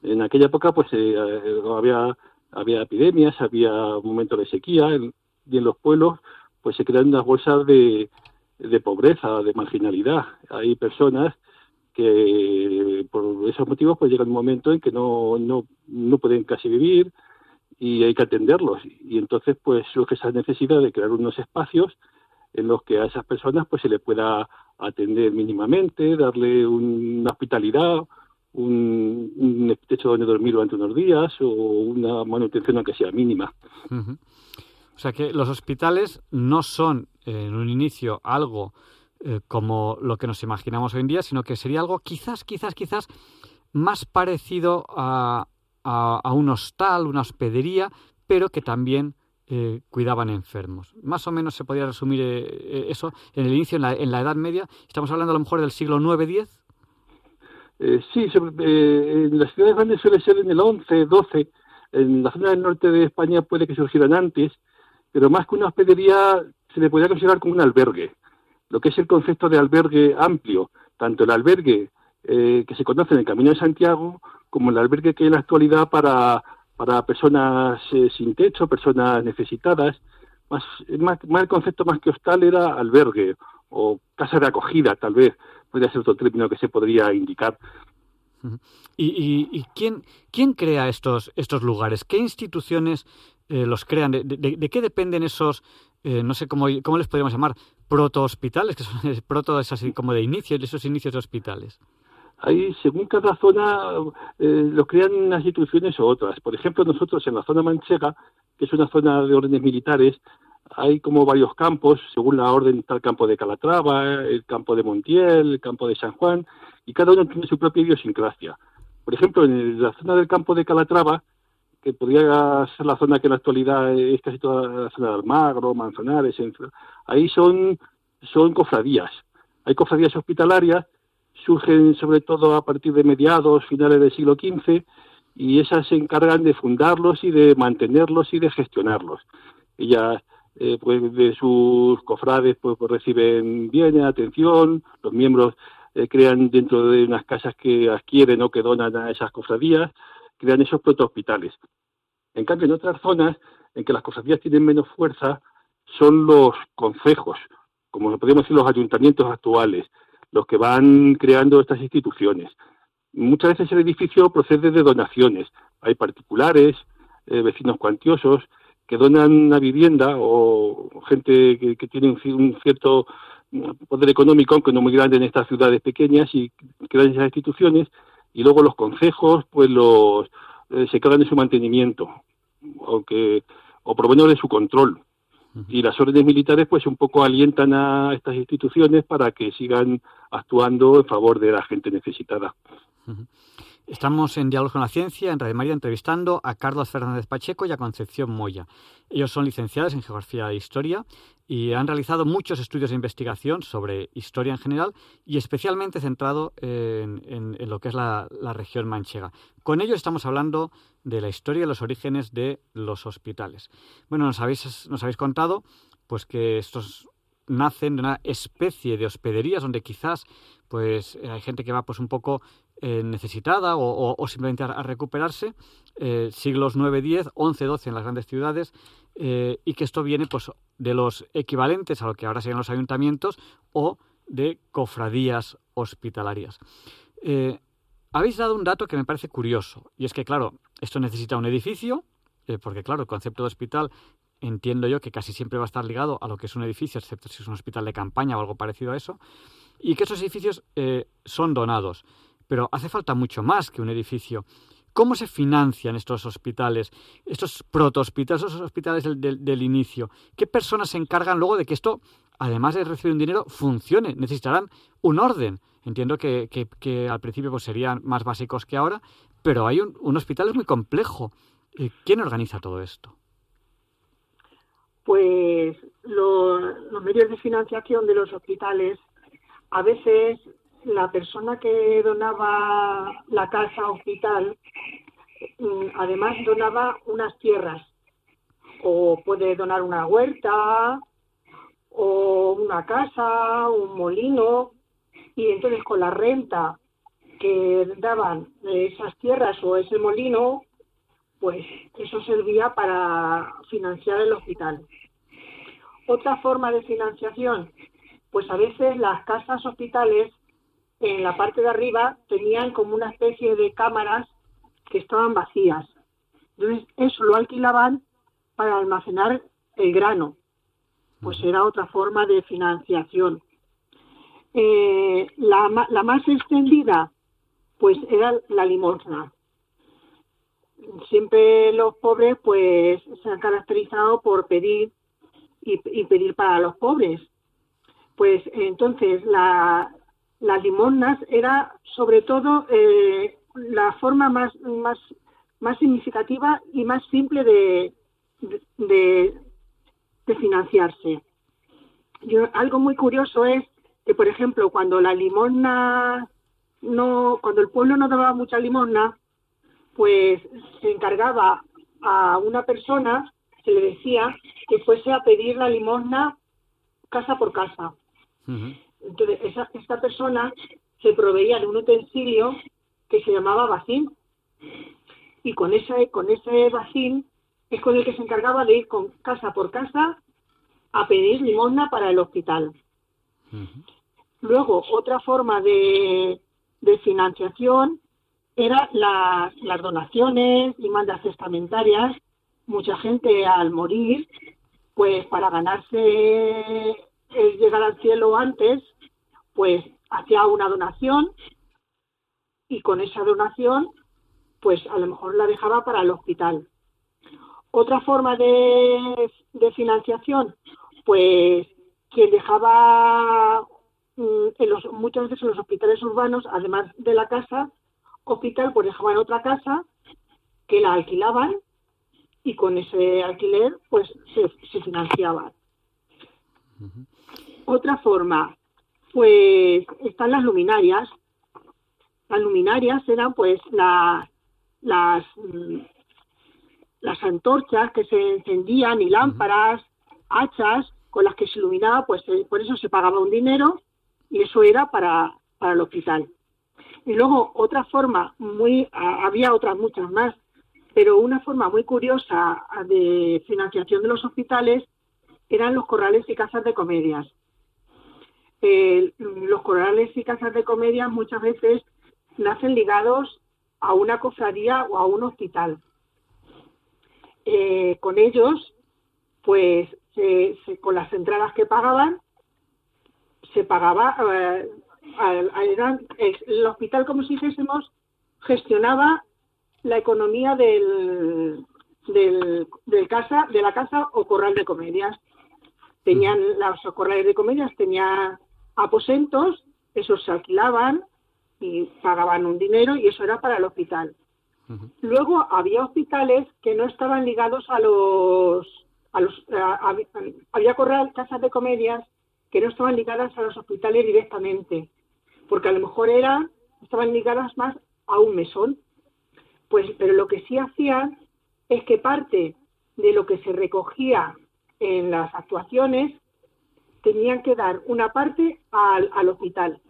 J: En aquella época, pues eh, eh, había, había epidemias, había momentos de sequía en- y en los pueblos, pues se crean unas bolsas de, de pobreza, de marginalidad. Hay personas que por esos motivos pues llega un momento en que no, no, no pueden casi vivir y hay que atenderlos. Y entonces pues surge esa necesidad de crear unos espacios en los que a esas personas pues se les pueda atender mínimamente, darle un- una hospitalidad, un, techo donde dormir durante unos días o una manutención aunque sea mínima.
A: O sea que los hospitales no son eh, en un inicio algo eh, como lo que nos imaginamos hoy en día, sino que sería algo quizás, quizás, quizás más parecido a, a- a un hostal, una hospedería, pero que también eh, cuidaban enfermos. Más o menos se podría resumir eh, eh, eso en el inicio, en la, en la Edad Media. Estamos hablando a lo mejor del siglo IX-X.
J: Eh, sí, sobre- en las ciudades grandes suele ser en el 11, 12. En la zona del norte de España puede que surgieran antes, pero más que una hospedería se le podría considerar como un albergue. Lo que es el concepto de albergue amplio, tanto el albergue que se conoce en el Camino de Santiago como el albergue que hay en la actualidad para, para personas eh, sin techo, personas necesitadas. Más, más, más el concepto más que hostal era albergue o casa de acogida, tal vez, podría ser otro término que se podría indicar.
A: ¿Y, quién, quién crea estos, estos lugares? ¿Qué instituciones eh, los crean? ¿De, qué dependen esos, eh, no sé cómo, cómo les podríamos llamar, proto-hospitales? Que son proto es así como de inicio, de esos inicios de hospitales.
J: Ahí, según cada zona, eh, lo crean unas instituciones o otras. Por ejemplo, nosotros en la zona manchega, que es una zona de órdenes militares, hay como varios campos, según la orden está el campo de Calatrava, el campo de Montiel, el campo de San Juan, y cada uno tiene su propia idiosincrasia. Por ejemplo, en la zona del campo de Calatrava, que podría ser la zona que en la actualidad es casi toda la zona de Almagro, Manzanares, ahí son, son cofradías. Hay cofradías hospitalarias, surgen sobre todo a partir de mediados, finales del siglo XV, y esas se encargan de fundarlos y de mantenerlos y de gestionarlos. Ellas eh, pues de sus cofrades pues, pues reciben bien atención, los miembros eh, crean dentro de unas casas que adquieren o que donan a esas cofradías, crean esos protohospitales. En cambio, en otras zonas en que las cofradías tienen menos fuerza, son los concejos, como podríamos decir los ayuntamientos actuales, los que van creando estas instituciones. Muchas veces el edificio procede de donaciones. Hay particulares, eh, vecinos cuantiosos, que donan una vivienda o gente que, tiene un, ci- un cierto mm, poder económico, aunque no muy grande en estas ciudades pequeñas, y crean esas instituciones, y luego los consejos pues los eh, se cargan de su mantenimiento, aunque o por su control. Y las órdenes militares pues un poco alientan a estas instituciones para que sigan actuando en favor de la gente necesitada.
A: Estamos en Diálogos con la Ciencia, en Radio María, entrevistando a Carlos Fernández Pacheco y a Concepción Moya. Ellos son licenciados en Geografía e Historia y han realizado muchos estudios de investigación sobre historia en general y especialmente centrado en, lo que es la, la región manchega. Con ellos estamos hablando de la historia y los orígenes de los hospitales. Bueno, nos habéis, nos habéis contado pues que estos nacen de una especie de hospederías donde quizás pues hay gente que va pues un poco eh, necesitada o, o- simplemente a, recuperarse, eh, siglos 9, 10, 11, 12 en las grandes ciudades, eh, y que esto viene pues de los equivalentes a lo que ahora serían los ayuntamientos o de cofradías hospitalarias. Habéis dado un dato que me parece curioso, y es que, claro, esto necesita un edificio, porque, claro, el concepto de hospital entiendo yo que casi siempre va a estar ligado a lo que es un edificio, excepto si es un hospital de campaña o algo parecido a eso, y que esos edificios son donados. Pero hace falta mucho más que un edificio. ¿Cómo se financian estos hospitales, estos proto-hospitales, esos hospitales del, inicio? ¿Qué personas se encargan luego de que esto, además de recibir un dinero, funcione? Necesitarán un orden. Entiendo que, que- al principio pues, serían más básicos que ahora, pero hay un, un hospital es muy complejo. Eh, ¿Quién organiza todo esto?
I: Pues lo- los medios de financiación de los hospitales, a veces la persona que donaba la casa hospital, mm, además donaba unas tierras, o puede donar una huerta, o una casa, un molino, y entonces con la renta que daban esas tierras o ese molino, pues eso servía para financiar el hospital. Otra forma de financiación, pues a veces las casas hospitales en la parte de arriba tenían como una especie de cámaras que estaban vacías. Entonces eso lo alquilaban para almacenar el grano. Pues era otra forma de financiación. Eh, la, la más extendida, pues era la limosna siempre los pobres pues se han caracterizado por pedir y, y pedir para los pobres. Pues entonces la, las limosnas era sobre todo eh, la forma más, más, más significativa y más simple de, de, financiarse. Algo muy curioso es que, por ejemplo, cuando la limosna no, cuando el pueblo no daba mucha limosna, pues se encargaba a una persona, se le decía que fuese a pedir la limosna casa por casa. Entonces, esa, esta persona se proveía de un utensilio que se llamaba bacín. Y con ese, con ese bacín es con el que se encargaba de ir con casa por casa a pedir limosna para el hospital. Luego, otra forma de, de financiación era las, las donaciones y mandas testamentarias. Mucha gente al morir, pues para ganarse el llegar al cielo antes, pues hacía una donación y con esa donación, pues a lo mejor la dejaba para el hospital. Otra forma de, de financiación, pues quien dejaba mm, en los, muchas veces en los hospitales urbanos, además de la casa, hospital, pues dejaban otra casa que la alquilaban y con ese alquiler pues se, se financiaban. Otra forma, pues están las luminarias. Las luminarias eran pues la- las, mm, las antorchas que se encendían y lámparas hachas con las que se iluminaba, pues eh, por eso se pagaba un dinero y eso era para, para el hospital. Y luego otra forma muy, había otras muchas más, pero una forma muy curiosa de financiación de los hospitales eran los corrales y casas de comedias. Eh, los corrales y casas de comedias muchas veces nacen ligados a una cofradía o a un hospital. Eh, con ellos, pues se- se- con las entradas que pagaban, se pagaba, eh, al- al- eran- el, hospital, como si dijésemos, gestionaba la economía del, del, del casa, de la casa o corral de comedias. Tenían los corrales de comedias, tenían aposentos, esos se alquilaban y pagaban un dinero y eso era para el hospital. Luego había hospitales que no estaban ligados a los, a los a- a- había corral, casas de comedias que no estaban ligadas a los hospitales directamente, porque a lo mejor eran, estaban ligadas más a un mesón. Pues, pero lo que sí hacían es que parte de lo que se recogía en las actuaciones tenían que dar una parte al, al hospital,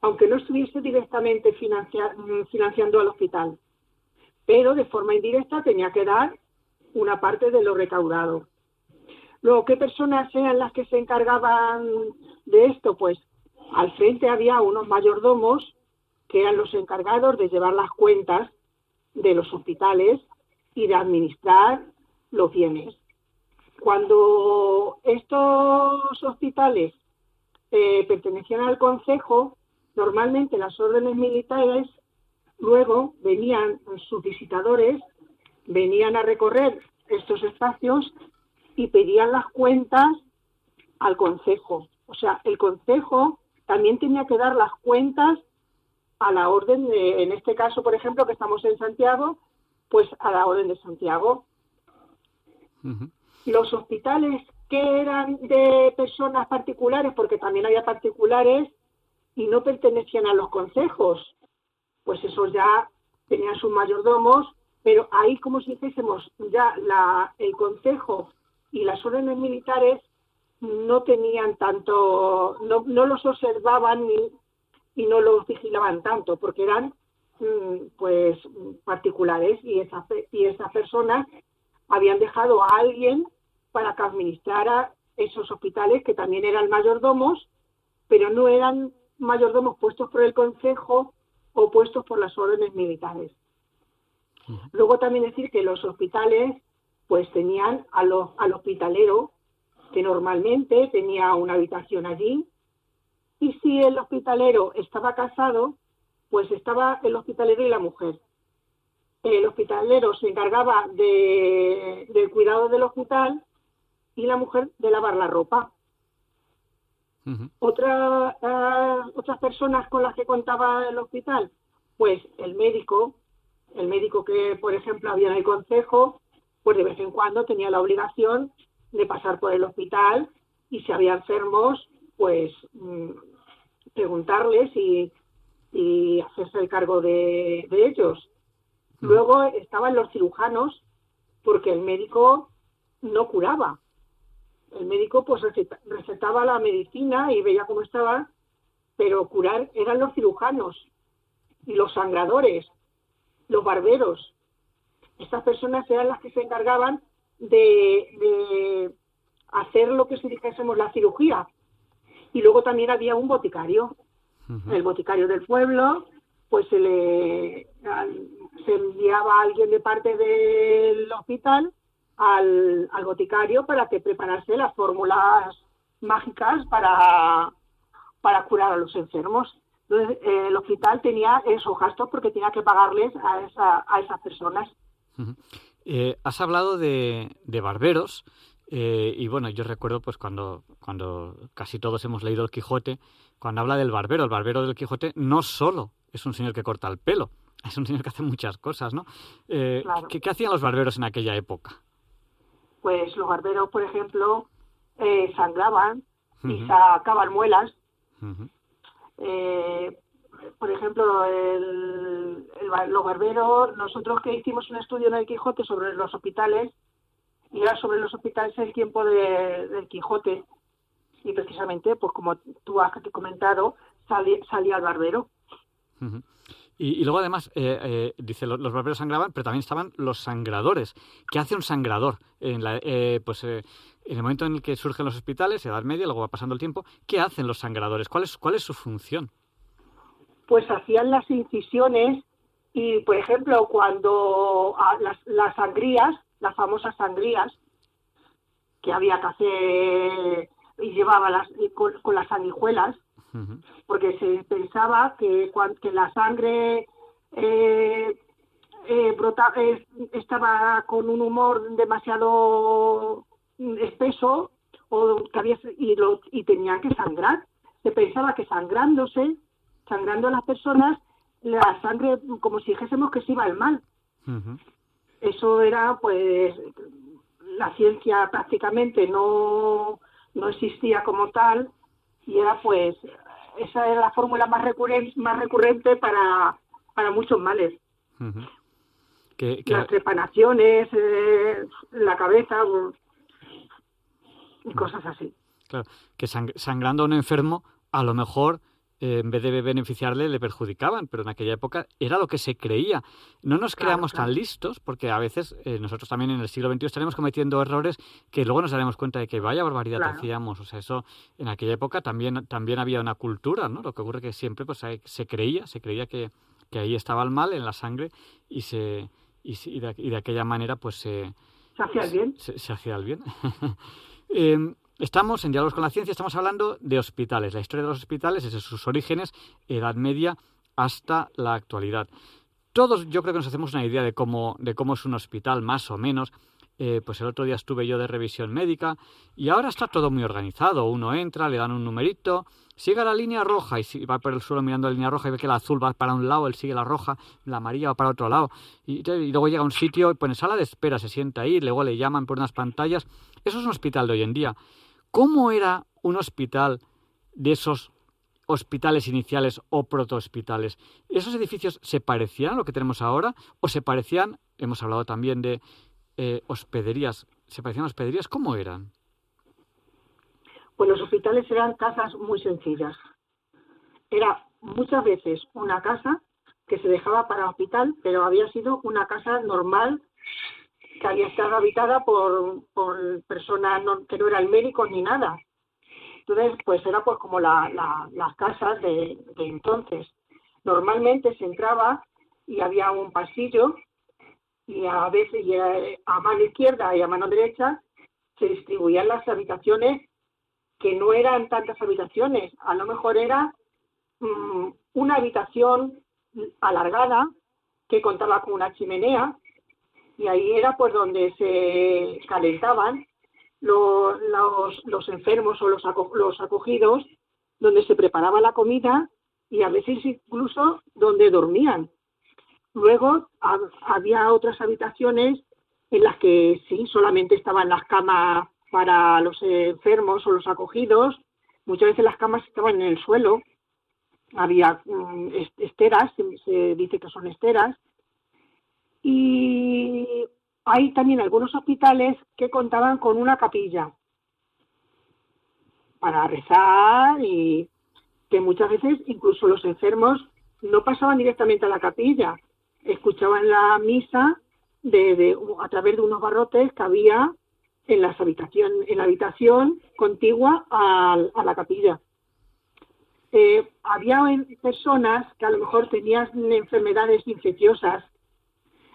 I: aunque no estuviese directamente financia- financiando al hospital, pero de forma indirecta tenía que dar una parte de lo recaudado. Luego, ¿qué personas eran las que se encargaban de esto? Pues al frente había unos mayordomos que eran los encargados de llevar las cuentas de los hospitales y de administrar los bienes. Cuando estos hospitales eh, pertenecían al Consejo, normalmente las órdenes militares luego venían sus visitadores, venían a recorrer estos espacios y pedían las cuentas al Consejo. O sea, el Consejo también tenía que dar las cuentas a la orden de, en este caso, por ejemplo, que estamos en Santiago, pues a la orden de Santiago. Los hospitales que eran de personas particulares, porque también había particulares y no pertenecían a los consejos, pues esos ya tenían sus mayordomos, pero ahí, como si dijésemos, ya la, el consejo y las órdenes militares no tenían tanto, no, no los observaban ni, y no los vigilaban tanto, porque eran mm, pues particulares y esas y esas personas habían dejado a alguien para que administrara esos hospitales que también eran mayordomos, pero no eran mayordomos puestos por el Consejo o puestos por las órdenes militares. Luego también decir que los hospitales pues tenían a los, al hospitalero que normalmente tenía una habitación allí y si el hospitalero estaba casado, pues estaba el hospitalero y la mujer. El hospitalero se encargaba de, del cuidado del hospital y la mujer de lavar la ropa. Otra, eh, otras personas con las que contaba el hospital, pues el médico, el médico que, por ejemplo, había en el consejo, pues de vez en cuando tenía la obligación de pasar por el hospital y si había enfermos, pues mm, preguntarles y, y hacerse el cargo de, de ellos. Luego estaban los cirujanos, porque el médico no curaba. El médico pues receta- recetaba la medicina y veía cómo estaba, pero curar eran los cirujanos y los sangradores, los barberos. Estas personas eran las que se encargaban de, de hacer lo que si dijésemos la cirugía. Y luego también había un boticario, el boticario del pueblo, pues se le se enviaba a alguien de parte del hospital al, al boticario para que preparase las fórmulas mágicas para, para curar a los enfermos. Entonces, eh, el hospital tenía esos gastos porque tenía que pagarles a, esa, a esas personas.
A: Eh, has hablado de, de barberos eh, y bueno, yo recuerdo pues cuando, cuando casi todos hemos leído el Quijote, cuando habla del barbero, el barbero del Quijote no solo es un señor que corta el pelo, es un señor que hace muchas cosas, ¿no? Eh,
I: Claro.
A: ¿qué, qué hacían los barberos en aquella época?
I: Pues los barberos, por ejemplo, eh, sangraban y sacaban muelas. Eh, por ejemplo, el, los barberos, nosotros que hicimos un estudio en el Quijote sobre los hospitales, y era sobre los hospitales en el tiempo de- del Quijote. Y precisamente, pues como tú has comentado, salí- salía el barbero.
A: Y, luego además, eh, eh, dice, lo- los barberos sangraban, pero también estaban los sangradores. ¿Qué hace un sangrador? En, la, eh, pues, eh, en el momento en el que surgen los hospitales, Edad Media, luego va pasando el tiempo, ¿qué hacen los sangradores? ¿Cuál es, su función?
I: pues hacían las incisiones y, por ejemplo, cuando a las, las sangrías, las famosas sangrías, que había que hacer y llevaba las, con, con las sanguijuelas, porque se pensaba que, que la sangre eh, eh, brota- eh, estaba con un humor demasiado espeso o que había, y, lo, y tenían que sangrar. Se pensaba que sangrándose, sangrando a las personas, la sangre, como si dijésemos que se iba al mal. Eso era, pues, la ciencia prácticamente no, no existía como tal y era, pues, esa era la fórmula más recurrente, más recurrente para, para muchos males. Las trepanaciones, eh, la cabeza y cosas así.
A: Claro, que sang- sangrando a un enfermo, a lo mejor, en vez de beneficiarle, le perjudicaban, pero en aquella época era lo que se creía. No nos
I: Claro,
A: creamos
I: claro.
A: tan listos, porque a veces eh, nosotros también en el siglo XXI estaremos cometiendo errores que luego nos daremos cuenta de que vaya barbaridad
I: Claro.
A: hacíamos. O sea, eso en aquella época también, también había una cultura, ¿no? Lo que ocurre que siempre pues, se creía, se creía que, que ahí estaba el mal en la sangre y se y, y de, y de aquella manera pues se,
I: ¿Se hacía el bien?
A: se, se hacía el bien. Eh, estamos en Diálogos con la Ciencia, estamos hablando de hospitales, la historia de los hospitales desde sus orígenes, Edad Media, hasta la actualidad. Todos yo creo que nos hacemos una idea de cómo, de cómo es un hospital, más o menos. Eh, pues el otro día estuve yo de revisión médica y ahora está todo muy organizado. Uno entra, le dan un numerito, sigue la línea roja y va por el suelo mirando la línea roja y ve que la azul va para un lado, él sigue la roja, la amarilla va para otro lado. Y, y luego llega a un sitio, pone sala de espera, se sienta ahí, luego le llaman por unas pantallas. Eso es un hospital de hoy en día. ¿Cómo era un hospital de esos hospitales iniciales o protohospitales? ¿Esos edificios se parecían a lo que tenemos ahora o se parecían, hemos hablado también de eh, hospederías, ¿se parecían a hospederías? ¿Cómo eran?
I: Pues los hospitales eran casas muy sencillas. Era muchas veces una casa que se dejaba para hospital, pero había sido una casa normal que había estado habitada por, por personas no- que no eran médicos ni nada. Entonces, pues era pues como la- la- las casas de, de entonces. Normalmente se entraba y había un pasillo y a veces a, a mano izquierda y a mano derecha se distribuían las habitaciones que no eran tantas habitaciones, a lo mejor era mm, una habitación alargada que contaba con una chimenea y ahí era pues donde se calentaban lo- los, los enfermos o los, los acogidos, donde se preparaba la comida y a veces incluso donde dormían. Luego hab- había otras habitaciones en las que sí, solamente estaban las camas para los enfermos o los acogidos. Muchas veces las camas estaban en el suelo. Había mm, es- esteras, se dice que son esteras. Y hay también algunos hospitales que contaban con una capilla para rezar y que muchas veces incluso los enfermos no pasaban directamente a la capilla, escuchaban la misa de, de- a través de unos barrotes que había en las habitación, en la habitación contigua al- a, la capilla. Eh, había personas que a lo mejor tenían enfermedades infecciosas.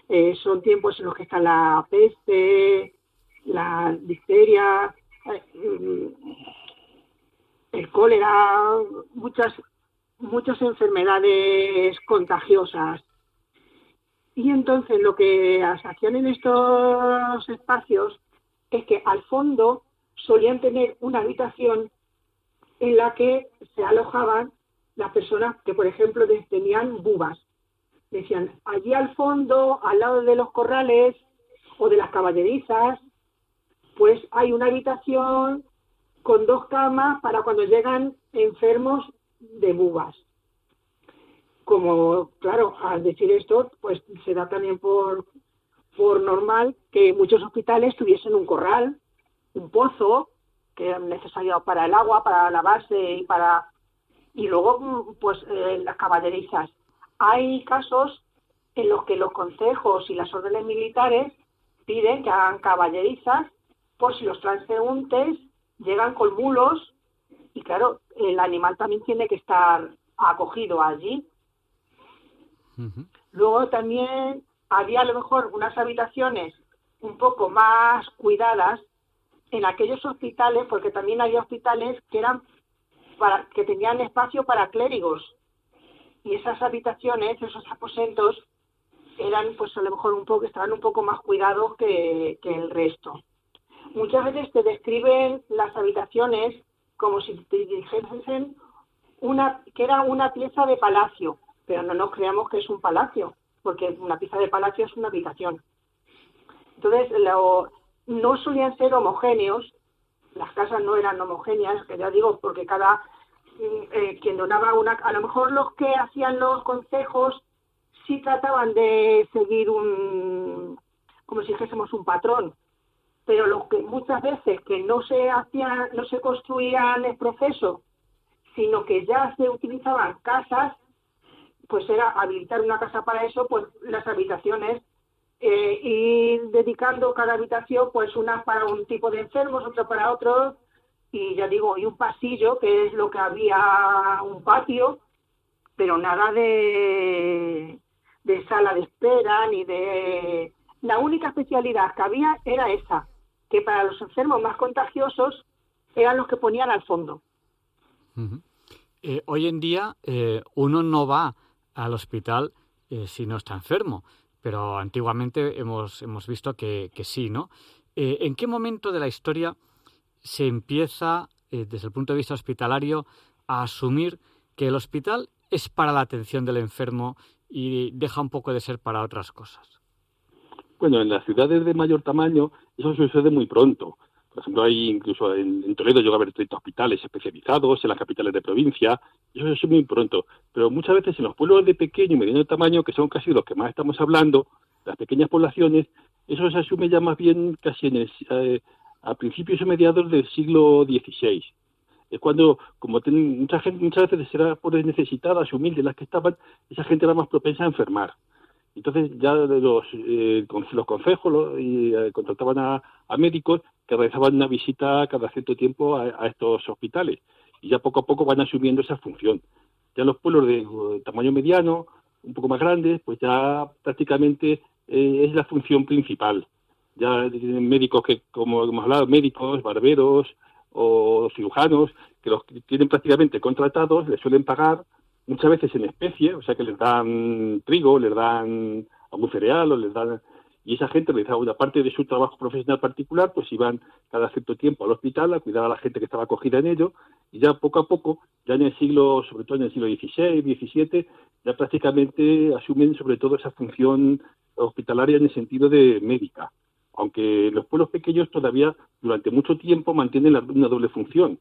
I: Eh, son tiempos en los que está la peste, la difteria, eh, mm, el cólera, muchas muchas enfermedades contagiosas. Y entonces lo que hacían en estos espacios es que al fondo solían tener una habitación en la que se alojaban las personas que, por ejemplo, tenían bubas. Decían, allí al fondo, al lado de los corrales o de las caballerizas, pues hay una habitación con dos camas para cuando llegan enfermos de bubas. Como, claro, al decir esto, pues se da también por por normal que muchos hospitales tuviesen un corral, un pozo, que era necesario para el agua, para lavarse y para y luego mm, pues eh, las caballerizas. Hay casos en los que los consejos y las órdenes militares piden que hagan caballerizas por si los transeúntes llegan con mulos y claro, el animal también tiene que estar acogido allí. Luego también había a lo mejor unas habitaciones un poco más cuidadas en aquellos hospitales, porque también había hospitales que eran para que tenían espacio para clérigos y esas habitaciones, esos aposentos eran pues a lo mejor un poco estaban un poco más cuidados que, el resto. Muchas veces te describen las habitaciones como si te dijesen una que era una pieza de palacio, pero no nos creamos que es un palacio, porque una pieza de palacio es una habitación. Entonces, lo- no solían ser homogéneos, las casas no eran homogéneas, que ya digo, porque cada eh, quien donaba una, a lo mejor los que hacían los consejos sí trataban de seguir un, como si dijésemos un patrón, pero los que muchas veces que no se hacían, no se construían el proceso, sino que ya se utilizaban casas, pues era habilitar una casa para eso, pues las habitaciones eh, ir dedicando cada habitación, pues una para un tipo de enfermos, otra para otros, y ya digo, y un pasillo, que es lo que había, un patio, pero nada de, de sala de espera, ni de... La única especialidad que había era esa, que para los enfermos más contagiosos eran los que ponían al fondo.
A: Eh, hoy en día eh, uno no va al hospital eh, si no está enfermo, pero antiguamente hemos, hemos visto que, que sí, ¿no? ¿En qué momento de la historia se empieza, eh, desde el punto de vista hospitalario, a asumir que el hospital es para la atención del enfermo y deja un poco de ser para otras cosas?
J: Bueno, en las ciudades de mayor tamaño eso sucede muy pronto. Por ejemplo, hay incluso en, Toledo llega a haber 30 hospitales especializados, en las capitales de provincia, eso es muy pronto. Pero muchas veces en los pueblos de pequeño y mediano tamaño, que son casi los que más estamos hablando, las pequeñas poblaciones, eso se asume ya más bien casi en el, eh, a principios y mediados del siglo XVI. Es cuando, como ten- mucha gente, muchas veces era por necesitadas, humildes las que estaban, esa gente era más propensa a enfermar. Entonces ya los, eh, los consejos y, eh, contrataban a, médicos que realizaban una visita cada cierto tiempo a, estos hospitales y ya poco a poco van asumiendo esa función. Ya los pueblos de eh, tamaño mediano, un poco más grandes, pues ya prácticamente es la función principal. Ya médicos que, como hemos hablado, médicos, barberos o cirujanos, que los tienen prácticamente contratados, les suelen pagar muchas veces en especie, o sea que les dan trigo, les dan algún cereal o les dan y esa gente realizaba una parte de su trabajo profesional particular, pues iban cada cierto tiempo al hospital a cuidar a la gente que estaba acogida en ello, y ya poco a poco, ya en el siglo, sobre todo en el siglo XVI, XVII, ya prácticamente asumen sobre todo esa función hospitalaria en el sentido de médica, aunque los pueblos pequeños todavía durante mucho tiempo mantienen una doble función.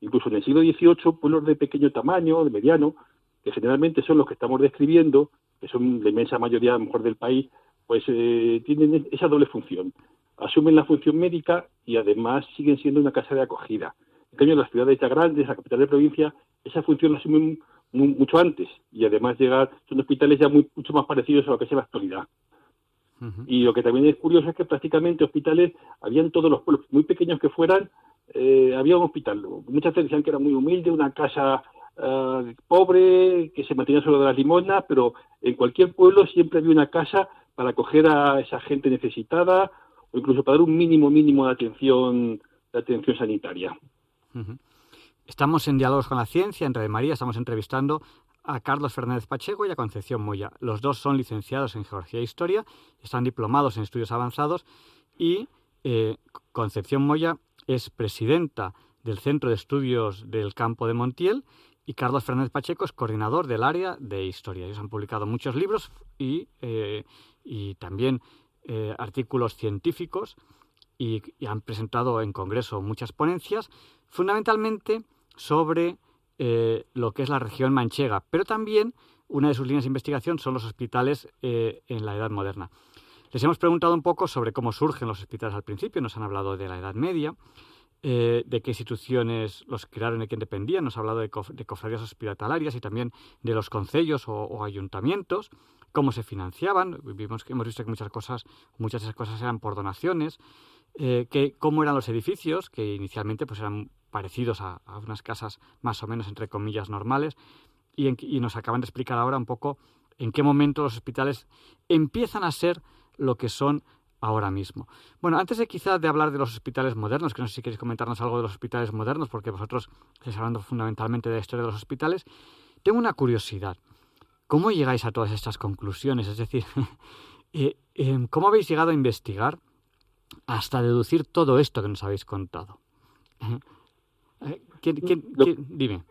J: Incluso en el siglo XVIII, pueblos de pequeño tamaño, de mediano, que generalmente son los que estamos describiendo, que son la inmensa mayoría a lo mejor del país, pues eh, tienen esa doble función. Asumen la función médica y además siguen siendo una casa de acogida. En cambio, las ciudades ya grandes, la capital de provincia, esa función la asumen mu- mucho antes y además llegar, son hospitales ya muy, mucho más parecidos a lo que es la actualidad. Y lo que también es curioso es que prácticamente hospitales, habían todos los pueblos, muy pequeños que fueran, eh, había un hospital. Muchas veces decían que era muy humilde, una casa ah, pobre, que se mantenía solo de las limosnas, pero en cualquier pueblo siempre había una casa para acoger a esa gente necesitada o incluso para dar un mínimo mínimo de atención, de atención sanitaria.
A: Estamos en Diálogos con la Ciencia, en Radio María, estamos entrevistando a Carlos Fernández Pacheco y a Concepción Moya. Los dos son licenciados en Geografía e Historia, están diplomados en estudios avanzados y eh, Concepción Moya es presidenta del Centro de Estudios del Campo de Montiel y Carlos Fernández Pacheco es coordinador del área de Historia. Ellos han publicado muchos libros y, eh, y también eh, artículos científicos y, y han presentado en Congreso muchas ponencias, fundamentalmente sobre eh, lo que es la región manchega, pero también una de sus líneas de investigación son los hospitales eh, en la Edad Moderna. Les hemos preguntado un poco sobre cómo surgen los hospitales al principio, nos han hablado de la Edad Media, eh, de qué instituciones los crearon y quién dependían, nos ha hablado de, cof- de cofradías hospitalarias y también de los concellos o, ayuntamientos, cómo se financiaban, vimos hemos visto que muchas cosas, muchas de esas cosas eran por donaciones, que, cómo eran los edificios, que inicialmente pues eran parecidos a, unas casas más o menos entre comillas normales, y, nos acaban de explicar ahora un poco en qué momento los hospitales empiezan a ser lo que son ahora mismo. Bueno, antes de quizá de hablar de los hospitales modernos, que no sé si queréis comentarnos algo de los hospitales modernos, porque vosotros estáis hablando fundamentalmente de la historia de los hospitales, tengo una curiosidad. ¿Cómo llegáis a todas estas conclusiones? Es decir, eh, eh, ¿cómo habéis llegado a investigar hasta deducir todo esto que nos habéis contado? Eh, ¿quién- quién-
J: Lo-
A: quién- dime.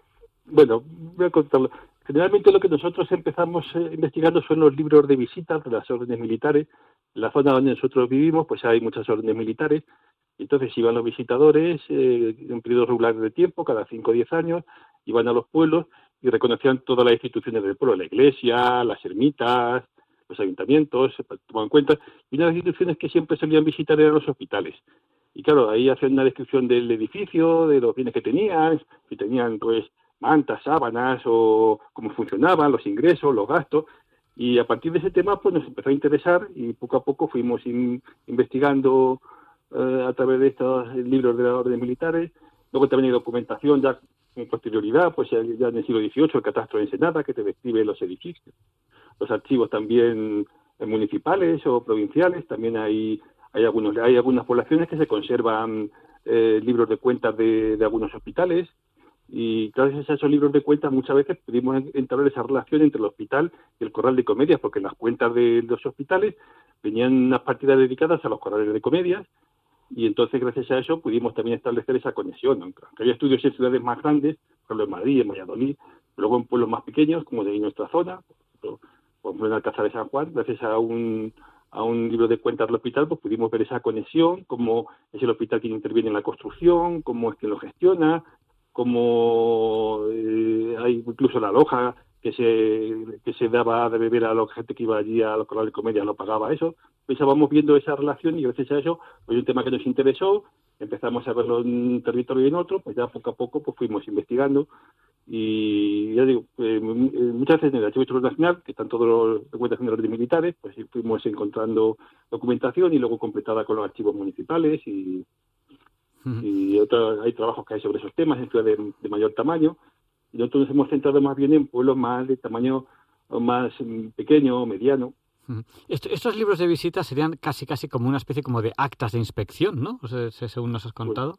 J: Bueno, voy a contarlo. Generalmente lo que nosotros empezamos eh, investigando son los libros de visitas de las órdenes militares. En la zona donde nosotros vivimos, pues hay muchas órdenes militares. Entonces iban los visitadores eh, en periodos regulares de tiempo, cada 5 o 10 años, iban a los pueblos y reconocían todas las instituciones del pueblo, la iglesia, las ermitas, los ayuntamientos, se tomaban en cuenta. Y una de las instituciones que siempre solían visitar eran los hospitales. Y claro, ahí hacían una descripción del edificio, de los bienes que tenían, si tenían pues mantas, sábanas o cómo funcionaban, los ingresos, los gastos. Y a partir de ese tema pues nos empezó a interesar y poco a poco fuimos in- investigando eh, a través de estos libros de las órdenes militares. Luego también hay documentación ya en posterioridad, pues ya, ya en el siglo XVIII, el catastro de Ensenada, que te describe los edificios. Los archivos también eh, municipales o provinciales, también hay, hay, algunos, hay algunas poblaciones que se conservan eh, libros de cuentas de, de algunos hospitales y gracias a esos libros de cuentas muchas veces pudimos en- entablar esa relación entre el hospital y el corral de comedias, porque las cuentas de los hospitales venían unas partidas dedicadas a los corrales de comedias y entonces gracias a eso pudimos también establecer esa conexión. Aunque había estudios en ciudades más grandes, por ejemplo en Madrid, en Valladolid, luego en pueblos más pequeños como de nuestra zona, por ejemplo en Alcázar de San Juan, gracias a un a un libro de cuentas del hospital, pues pudimos ver esa conexión, cómo es el hospital quien interviene en la construcción, cómo es quien lo gestiona, cómo eh, hay incluso la loja que se, que se daba de beber a la gente que iba allí a los corrales de comedia, lo pagaba eso. Pues vamos viendo esa relación y gracias a eso, pues un tema que nos interesó, empezamos a verlo en un territorio y en otro, pues ya poco a poco pues fuimos investigando y ya digo, eh, eh, muchas veces en el Archivo Histórico Nacional, que están todos los documentaciones de militares, pues fuimos encontrando documentación y luego completada con los archivos municipales y, y otra- hay trabajos que hay sobre esos temas en ciudades de, de mayor tamaño. Y nosotros nos hemos centrado más bien en pueblos más de tamaño más mm, pequeño, mediano.
A: Ujú. Esto- estos libros de visita serían casi casi como una especie como de actas de inspección, ¿no? O sea, según nos has contado.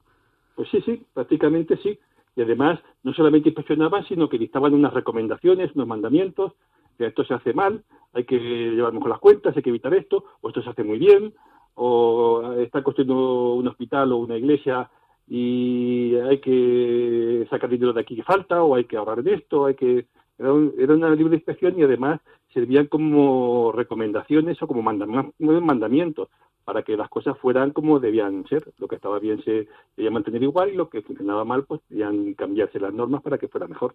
J: Pues sí, sí, prácticamente sí. Y además, no solamente inspeccionaban, sino que dictaban unas recomendaciones, unos mandamientos, esto se hace mal, hay que llevar mejor las cuentas, hay que evitar esto, o esto se hace muy bien, o está construyendo un hospital o una iglesia y hay que sacar dinero de aquí que falta, o hay que ahorrar en esto, hay que... Era, un- era una libre inspección y además servían como recomendaciones o como mandam- mandamientos para que las cosas fueran como debían ser. Lo que estaba bien se debía mantener igual y lo que funcionaba mal, pues debían cambiarse las normas para que fuera mejor.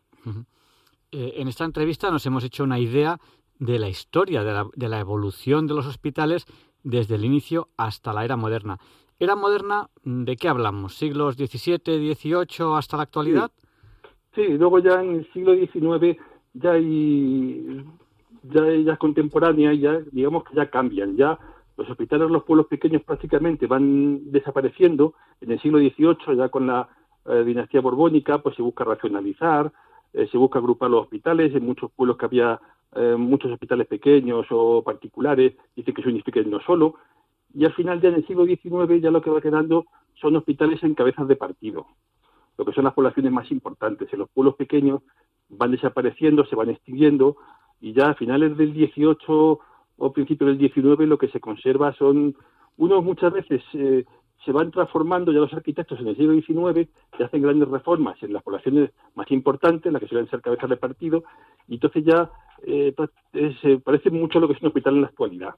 A: Eh, en esta entrevista nos hemos hecho una idea de la historia, de la, de la evolución de los hospitales desde el inicio hasta la era moderna. ¿Era moderna de qué hablamos? ¿Siglos XVII, XVIII hasta la actualidad?
J: Sí, luego ya en el siglo XIX ya hay ya, ya es contemporánea, ya digamos que ya cambian, ya los hospitales de los pueblos pequeños prácticamente van desapareciendo. En el siglo XVIII, ya con la eh, dinastía borbónica, pues se busca racionalizar, eh, se busca agrupar los hospitales. En muchos pueblos que había eh, muchos hospitales pequeños o particulares, dice que se unifiquen no solo. Y al final, ya en el siglo XIX, ya lo que va quedando son hospitales en cabezas de partido lo que son las poblaciones más importantes. En los pueblos pequeños van desapareciendo, se van extinguiendo y ya a finales del 18 o principios del 19 lo que se conserva son unos muchas veces eh, se van transformando ya los arquitectos en el siglo XIX y hacen grandes reformas en las poblaciones más importantes, las que suelen ser cabezas de partido, y entonces ya eh, pa- eh, se parece mucho a lo que es un hospital en la actualidad.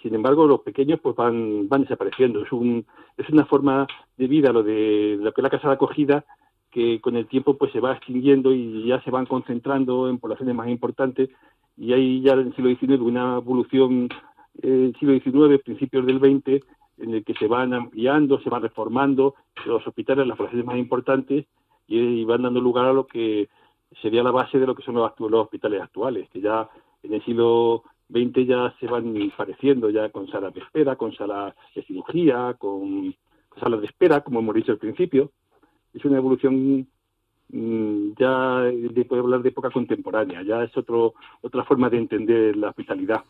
J: Sin embargo, los pequeños pues van, van desapareciendo. Es, un, es una forma de vida lo de lo que la casa de acogida que con el tiempo pues se va extinguiendo y ya se van concentrando en poblaciones más importantes y hay ya en el siglo XIX una evolución eh, siglo XIX, principios del XX, en el que se van ampliando, se van reformando los hospitales, las poblaciones más importantes, y, y van dando lugar a lo que sería la base de lo que son los, los hospitales actuales, que ya en el siglo XX ya se van pareciendo, ya con salas de espera, con salas de cirugía, con, con salas de espera, como hemos dicho al principio. Es una evolución ya de poder hablar de época contemporánea, ya es otro, otra forma de entender la hospitalidad.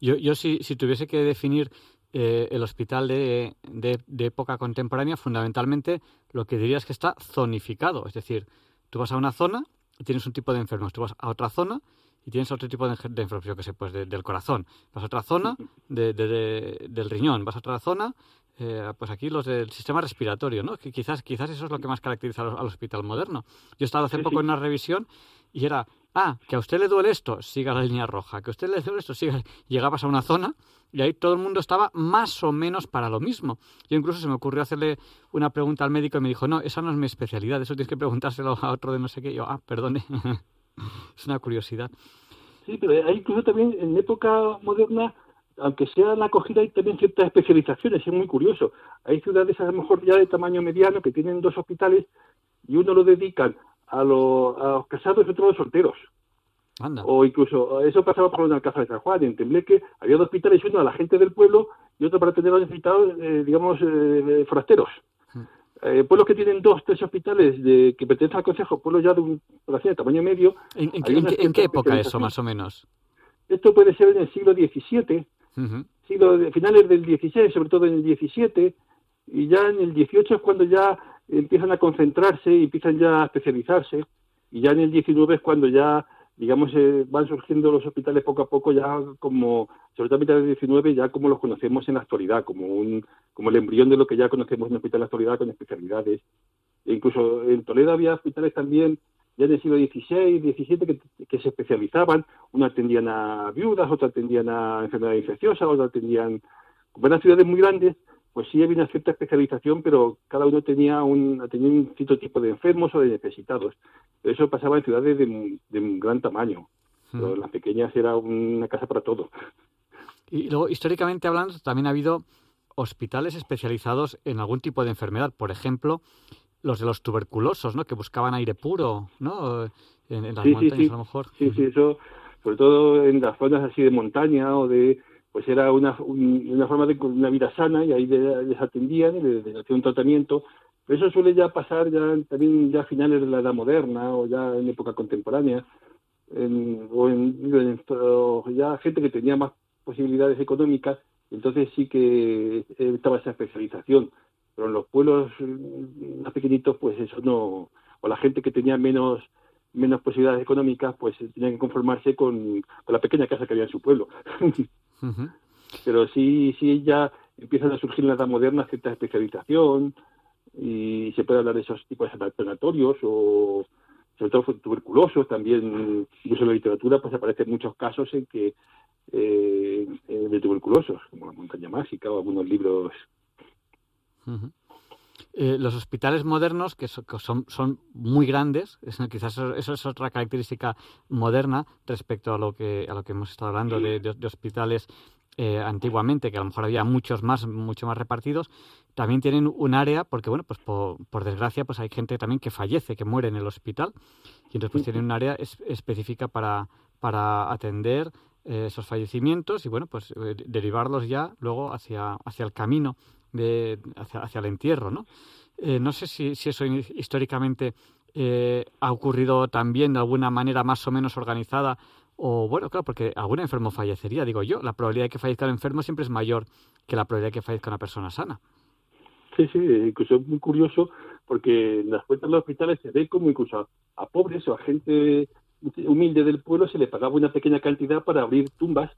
A: Yo, yo si, si tuviese que definir eh, el hospital de, de- de época contemporánea, fundamentalmente lo que diría es que está zonificado. Es decir, tú vas a una zona y tienes un tipo de enfermos, tú vas a otra zona y tienes otro tipo de, de enfermos, yo que sé, pues de- del corazón. Vas a otra zona de- de- de- del riñón, vas a otra zona, eh, pues aquí los del sistema respiratorio, ¿no? Que quizás, quizás eso es lo que más caracteriza al, al hospital moderno. Yo he estado hace
J: Sí,
A: poco
J: sí.
A: en una revisión y era, ah, que a usted le duele esto, siga la línea roja, que a usted le duele esto, siga. Llegabas a una zona y ahí todo el mundo estaba más o menos para lo mismo. Yo incluso se me ocurrió hacerle una pregunta al médico y me dijo, no, esa no es mi especialidad, eso tienes que preguntárselo a otro de no sé qué. Y yo, ah, perdone, es una curiosidad.
J: Sí, pero hay incluso también en época moderna, aunque sea la acogida, hay también ciertas especializaciones, es muy curioso. Hay ciudades a lo mejor ya de tamaño mediano que tienen dos hospitales y uno lo dedican a, los- a los casados y otro a los solteros.
A: Anda.
J: O incluso, eso pasaba por el Alcázar de San Juan, en Tembleque había dos hospitales, uno a la gente del pueblo y otro para atender a los necesitados, eh, digamos, eh, forasteros. Eh, pueblos que tienen dos, tres hospitales de, que pertenecen al Consejo, pueblos ya de un población de tamaño medio.
A: ¿En, en qué- en
J: una
A: qué- en
J: cierta
A: qué época eso, más o menos?
J: Esto puede ser en el siglo XVII,
A: Ujú.
J: siglo de, finales del XVI, sobre todo en el XVII, y ya en el XVIII es cuando ya empiezan a concentrarse y empiezan ya a especializarse, y ya en el XIX es cuando ya, digamos, eh, van surgiendo los hospitales poco a poco, ya como, sobre todo a mitad del XIX, ya como los conocemos en la actualidad, como un como el embrión de lo que ya conocemos en el hospital en la actualidad con especialidades. E incluso en Toledo había hospitales también ya en el siglo XVI, XVII, que, que se especializaban. Uno atendían a viudas, otro atendían a enfermedades infecciosas, otro atendían... Como eran ciudades muy grandes, pues sí había una cierta especialización, pero cada uno tenía un, tenía un cierto tipo de enfermos o de necesitados. Pero eso pasaba en ciudades de, de un gran tamaño. Pero en las pequeñas era una casa para todo.
A: Y luego, históricamente hablando, también ha habido hospitales especializados en algún tipo de enfermedad. Por ejemplo, los de los tuberculosos, ¿no? Que buscaban aire puro, ¿no? En, en las
J: Sí,
A: montañas,
J: sí.
A: a lo mejor.
J: Sí, sí, eso, sobre todo en las zonas así de montaña o de, pues era una, un- una forma de una vida sana y ahí le- les atendían y les, les hacían un tratamiento. Pero eso suele ya pasar ya también ya a finales de la edad moderna o ya en época contemporánea. En- o en, en- o ya gente que tenía más posibilidades económicas, entonces sí que eh, estaba esa especialización. Pero en los pueblos mm, más pequeñitos, pues eso no, o la gente que tenía menos menos posibilidades económicas, pues tenían que conformarse con, con la pequeña casa que había en su pueblo. Pero sí, sí ya empiezan a surgir en la edad moderna cierta especialización y se puede hablar de esos tipos de sanatorios o sobre todo tuberculosos también, incluso en la literatura pues aparecen muchos casos en que eh, de tuberculosos, como la montaña mágica o algunos libros
A: Eh, los hospitales modernos, que, so- que son, son muy grandes, es- quizás eso, es otra característica moderna respecto a lo que, a lo que hemos estado hablando de, hospitales eh, antiguamente, que a lo mejor había muchos más, mucho más repartidos, también tienen un área, porque bueno, pues por, desgracia, pues hay gente también que fallece, que muere en el hospital, y entonces pues tienen un área es- específica para, atender eh, esos fallecimientos y bueno, pues derivarlos ya luego hacia, hacia el camino de, hacia, hacia el entierro, ¿no? Eh, no sé si, si eso hi- históricamente eh, ha ocurrido también de alguna manera más o menos organizada o bueno, claro, porque algún enfermo fallecería, digo yo. La probabilidad de que fallezca el enfermo siempre es mayor que la probabilidad de que fallezca una persona sana.
J: Sí, sí, incluso es muy curioso porque en las cuentas de los hospitales se ve como incluso a, a pobres o a gente humilde del pueblo se le pagaba una pequeña cantidad para abrir tumbas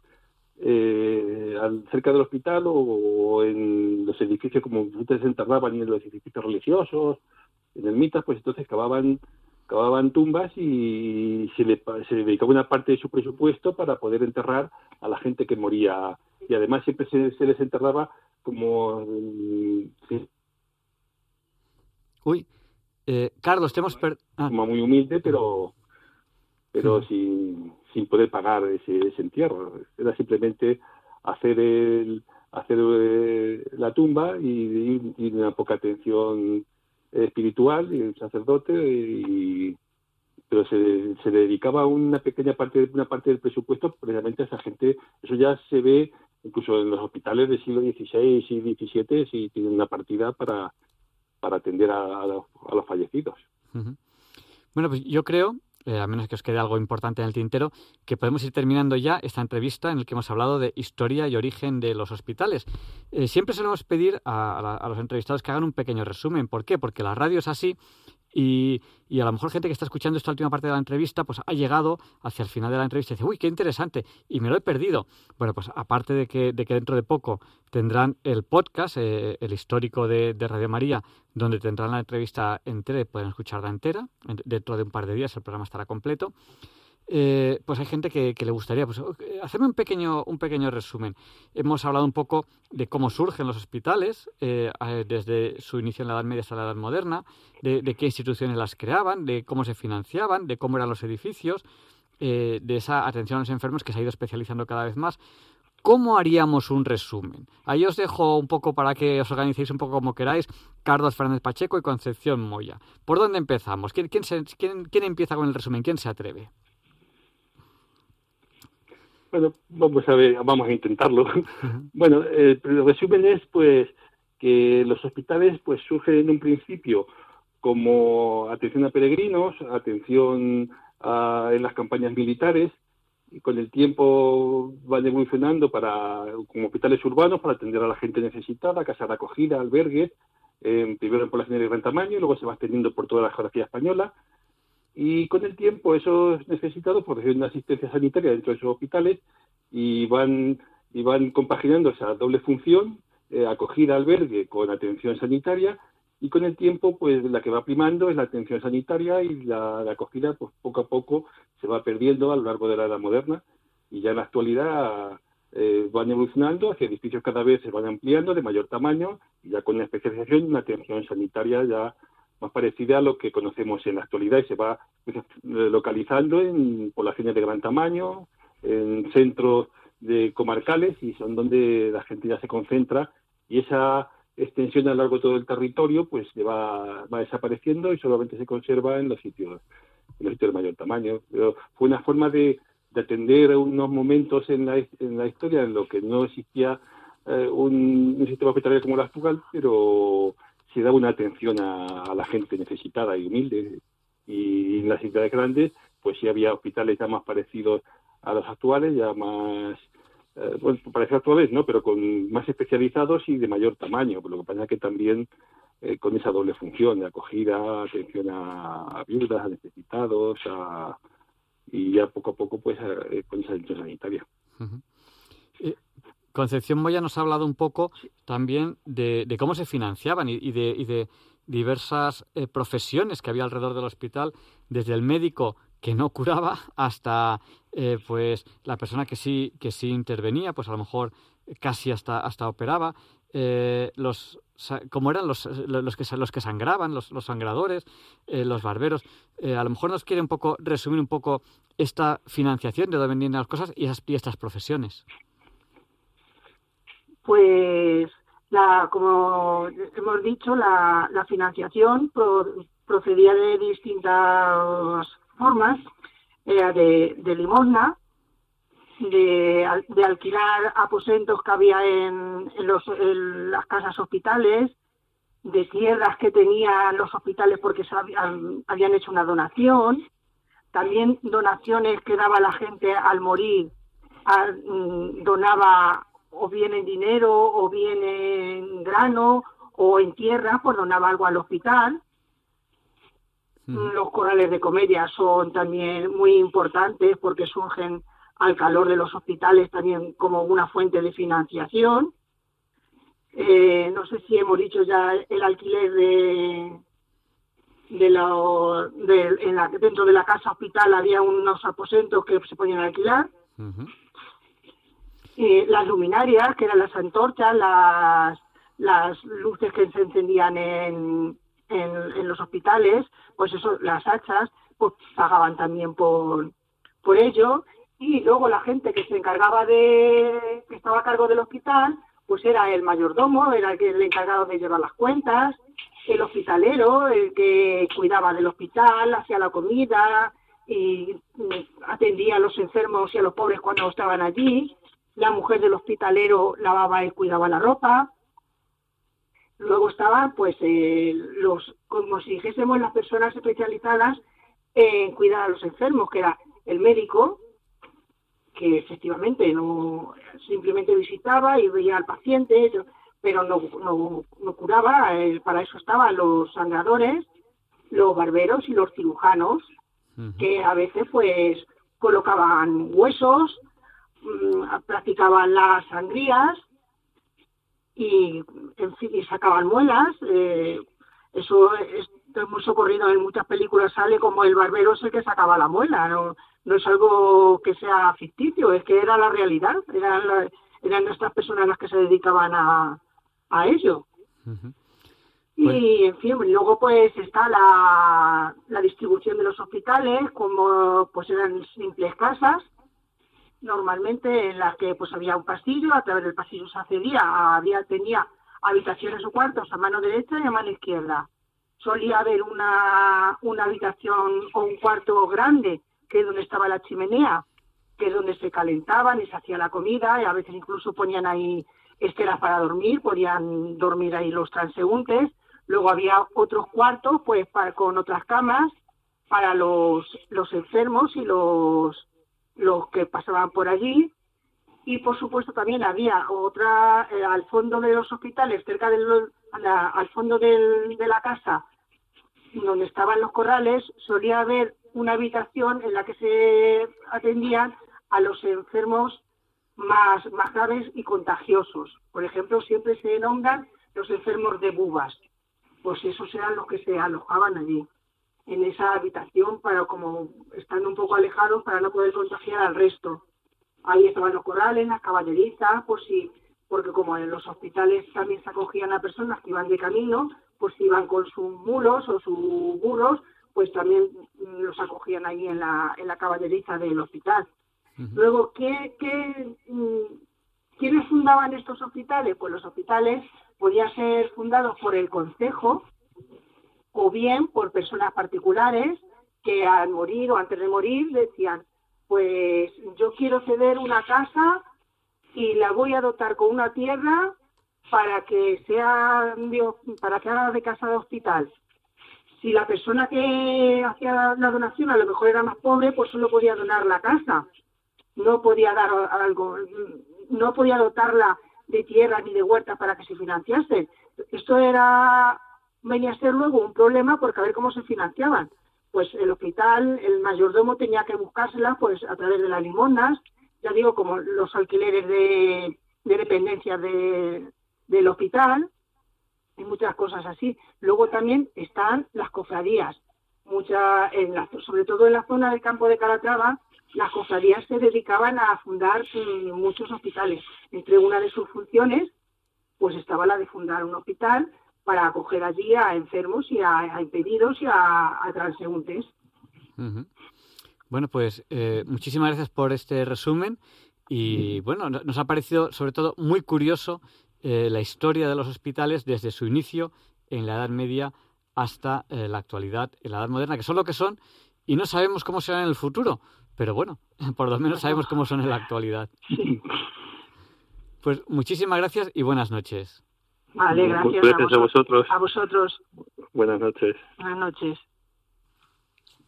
J: eh, al- cerca del hospital o, o en los edificios como ustedes se enterraban en los edificios religiosos, en ermitas, pues entonces cavaban cavaban tumbas y se le, se le dedicaba una parte de su presupuesto para poder enterrar a la gente que moría. Y además siempre se, se les enterraba como mm, sí,
A: Uy, eh, Carlos, te hemos ah,
J: como muy humilde, pero pero sin, sin poder pagar ese, ese entierro. Era simplemente hacer el hacer eh, la tumba y, y una poca atención espiritual y el sacerdote y pero se, se dedicaba una pequeña parte una parte del presupuesto precisamente a esa gente eso ya se ve incluso en los hospitales del siglo XVI y XVII si tienen una partida para para atender a, a los, a los fallecidos.
A: Bueno, pues yo creo, eh, a menos que os quede algo importante en el tintero, que podemos ir terminando ya esta entrevista en la que hemos hablado de historia y origen de los hospitales. Eh, siempre solemos pedir a, a los entrevistados que hagan un pequeño resumen. ¿Por qué? Porque la radio es así y, y a lo mejor gente que está escuchando esta última parte de la entrevista, pues ha llegado hacia el final de la entrevista y dice, uy, qué interesante, y me lo he perdido. Bueno, pues aparte de que, de que dentro de poco tendrán el podcast, eh, el histórico de, de Radio María, donde tendrán la entrevista entera pueden escucharla entera. En- Dentro de un par de días el programa estará completo. Eh, pues hay gente que, le gustaría pues, hacerme un pequeño, un pequeño resumen. Hemos hablado un poco de cómo surgen los hospitales, eh, desde su inicio en la Edad Media hasta la Edad Moderna, de, qué instituciones las creaban, de cómo se financiaban, de cómo eran los edificios, eh, de esa atención a los enfermos que se ha ido especializando cada vez más. ¿Cómo haríamos un resumen? Ahí os dejo un poco para que os organicéis un poco como queráis. Carlos Fernández Pacheco y Concepción Moya. ¿Por dónde empezamos? ¿Quién, quién, se- quién- quién empieza con el resumen? ¿Quién se atreve?
J: Bueno, vamos a ver, vamos a intentarlo. Bueno, el resumen es pues que los hospitales pues surgen en un principio como atención a peregrinos, atención a- en las campañas militares y con el tiempo van evolucionando para como hospitales urbanos para atender a la gente necesitada, casas de acogida, albergues, eh, primero en poblaciones de gran tamaño y luego se va extendiendo por toda la geografía española y con el tiempo esos necesitados pues reciben asistencia sanitaria dentro de esos hospitales y van y van compaginando esa doble función eh, acogida albergue con atención sanitaria y con el tiempo pues la que va primando es la atención sanitaria y la, la acogida pues poco a poco se va perdiendo a lo largo de la edad moderna y ya en la actualidad eh, van evolucionando hacia edificios cada vez se van ampliando de mayor tamaño y ya con una especialización una atención sanitaria ya más parecida a lo que conocemos en la actualidad y se va localizando en poblaciones de gran tamaño, en centros de comarcales y son donde la gente ya se concentra y esa extensión a lo largo de todo el territorio pues va, va desapareciendo y solamente se conserva en los sitios en los sitios de mayor tamaño. Pero fue una forma de, de atender unos momentos en la, en la historia en lo que no existía eh, un, un sistema hospitalario como el actual, pero se daba una atención a, a la gente necesitada y humilde. Y en las ciudades grandes, pues sí había hospitales ya más parecidos a los actuales, ya más, eh, bueno, parecidos actuales, ¿no? Pero con más especializados y de mayor tamaño. Lo que pasa es que también eh, con esa doble función de acogida, atención a, a viudas, a necesitados, a, y ya poco a poco, pues, eh, con esa atención sanitaria.
A: Eh, Concepción Moya nos ha hablado un poco también de, cómo se financiaban y, de, y de diversas eh, profesiones que había alrededor del hospital, desde el médico que no curaba hasta eh, pues la persona que sí que sí intervenía, pues a lo mejor casi hasta hasta operaba, eh, los como eran los, los que los que sangraban, los, los sangradores, eh, los barberos, Eh, a lo mejor nos quiere un poco resumir un poco esta financiación de dónde venían las cosas y, esas, y estas profesiones.
I: Pues, la, como hemos dicho, la, financiación pro- procedía de distintas formas, era de, limosna, de, al- de alquilar aposentos que había en, los, las casas hospitales, de tierras que tenían los hospitales porque habían hecho una donación, también donaciones que daba la gente al morir, a- mm, donaba o bien en dinero o bien en grano o en tierra, pues donaba algo al hospital. Los corrales de comedia son también muy importantes porque surgen al calor de los hospitales también como una fuente de financiación. Eh, no sé si hemos dicho ya el alquiler de, de la, de- en la- dentro de la casa hospital había unos aposentos que se podían alquilar. Eh, las luminarias, que eran las antorchas, las, luces que se encendían en, en, los hospitales, pues eso, las hachas, pues pagaban también por, por ello. y luego la gente que se encargaba de, que estaba a cargo del hospital, pues era el mayordomo, era el encargado de llevar las cuentas, el hospitalero, el que cuidaba del hospital, hacía la comida y mm, atendía a los enfermos y a los pobres cuando estaban allí, la mujer del hospitalero lavaba y cuidaba la ropa, luego estaban pues eh, los, como si dijésemos las personas especializadas en cuidar a los enfermos, que era el médico, que efectivamente no simplemente visitaba y veía al paciente, pero no, no, no curaba, eh, para eso estaban los sangradores, los barberos y los cirujanos, que a veces pues colocaban huesos, mm, practicaban las sangrías y, en fin, y sacaban muelas. eh, eso es, es muy socorrido en muchas películas sale como el barbero es el que sacaba la muela, no, no es algo que sea ficticio, es que era la realidad, eran, la- eran nuestras personas las que se dedicaban a, a ello. Y, en fin, luego pues está la, la distribución de los hospitales, como pues eran simples casas, normalmente en las que pues había un pasillo, a través del pasillo se accedía, había, tenía habitaciones o cuartos a mano derecha y a mano izquierda. Solía haber una, una habitación o un cuarto grande, que es donde estaba la chimenea, que es donde se calentaban y se hacía la comida, y a veces incluso ponían ahí esteras para dormir, podían dormir ahí los transeúntes. Luego había otros cuartos, pues, para- con otras camas para los, los enfermos y los, los que pasaban por allí. Y, por supuesto, también había otra, eh, al fondo de los hospitales, cerca del, al fondo de la casa, donde estaban los corrales, solía haber una habitación en la que se atendían a los enfermos más, más graves y contagiosos. Por ejemplo, siempre se nombran los enfermos de bubas. Pues esos eran los que se alojaban allí, en esa habitación, para como estando un poco alejados para no poder contagiar al resto. Ahí estaban los corrales, las caballerizas, por si, porque como en los hospitales también se acogían a personas que iban de camino, pues si iban con sus mulos o sus burros, pues también mm, los acogían ahí en la, en la caballeriza del hospital. Luego, ¿qué, qué, mm, ¿quiénes fundaban estos hospitales? Pues los hospitales podían ser fundados por el consejo o bien por personas particulares que al morir o antes de morir decían, pues yo quiero ceder una casa y la voy a dotar con una tierra para que sea para que haga de casa de hospital. Si la persona que hacía la donación a lo mejor era más pobre, pues solo podía donar la casa no podía dar algo, no podía dotarla de tierra ni de huerta para que se financiase. Esto era, venía a ser luego un problema porque a ver cómo se financiaban. Pues el hospital, el mayordomo tenía que buscársela pues a través de las limonas, ya digo, como los alquileres de, de dependencia de, del hospital y muchas cosas así. Luego también están las cofradías, mucha, en la- sobre todo en la zona del campo de Calatrava, las cofradías se dedicaban a fundar mm, muchos hospitales. Entre una de sus funciones, pues estaba la de fundar un hospital para acoger allí a enfermos y a, a impedidos y a, a transeúntes.
A: Bueno, pues eh, muchísimas gracias por este resumen y bueno, no- nos ha parecido sobre todo muy curioso eh, la historia de los hospitales desde su inicio en la Edad Media hasta eh, la actualidad, en la Edad Moderna, que son lo que son y no sabemos cómo serán en el futuro, pero bueno, por lo menos sabemos cómo son en la actualidad. Pues muchísimas gracias y buenas noches.
I: Vale, gracias,
J: Gracias a vosotros.
I: A vosotros.
J: Buenas noches.
I: Buenas noches.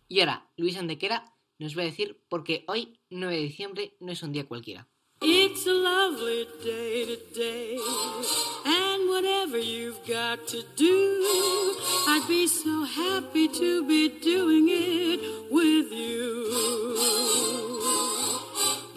D: Y ahora, Luis Antequera nos va a decir por qué hoy, 9 de diciembre, no es un día cualquiera.
F: It's a lovely day today, and whatever you've got to do, I'd be so happy to be doing it with you.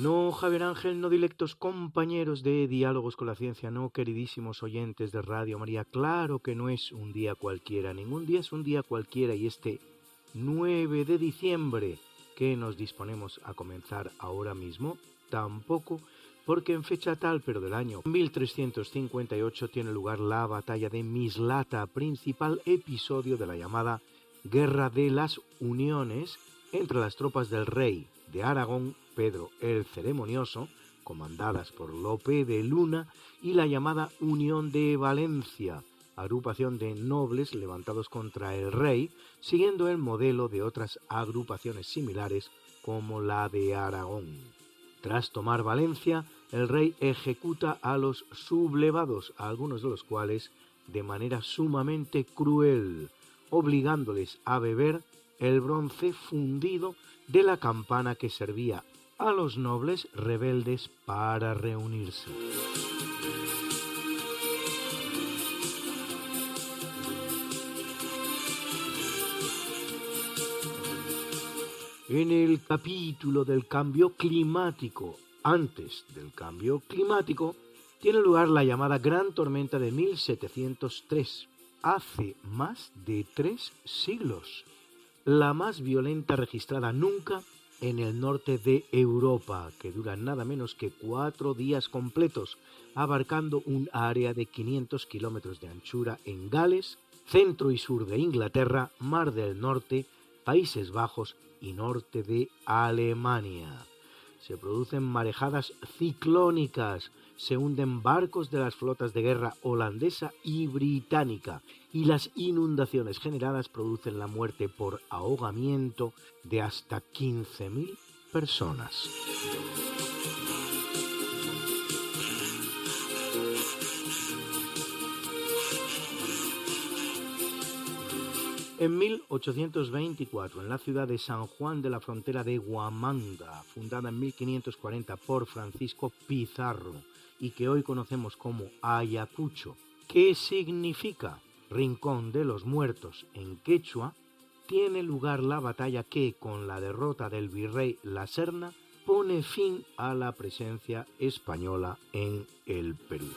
K: No, Javier Ángel, no dilectos compañeros de Diálogos con la Ciencia, no, queridísimos oyentes de Radio María, claro que no es un día cualquiera, ningún día es un día cualquiera y este 9 de diciembre que nos disponemos a comenzar ahora mismo, tampoco, porque en fecha tal, pero del año 1358 tiene lugar la batalla de Mislata, principal episodio de la llamada Guerra de las Uniones entre las tropas del rey de Aragón, Pedro el Ceremonioso, comandadas por Lope de Luna, y la llamada Unión de Valencia, agrupación de nobles levantados contra el rey, siguiendo el modelo de otras agrupaciones similares como la de Aragón. Tras tomar Valencia, el rey ejecuta a los sublevados, algunos de los cuales de manera sumamente cruel, obligándoles a beber el bronce fundido de la campana que servía a los nobles rebeldes para reunirse. En el capítulo del cambio climático, antes del cambio climático, tiene lugar la llamada Gran Tormenta de 1703, hace más de tres siglos, la más violenta registrada nunca en el norte de Europa, que dura nada menos que cuatro días completos, abarcando un área de 500 kilómetros de anchura en Gales, centro y sur de Inglaterra, Mar del Norte, Países Bajos y norte de Alemania. Se producen marejadas ciclónicas, se hunden barcos de las flotas de guerra holandesa y británica y las inundaciones generadas producen la muerte por ahogamiento de hasta 15.000 personas. En 1824, en la ciudad de San Juan de la Frontera de Huamanga, fundada en 1540 por Francisco Pizarro y que hoy conocemos como Ayacucho, que significa Rincón de los Muertos en quechua, tiene lugar la batalla que, con la derrota del virrey La Serna, pone fin a la presencia española en el Perú.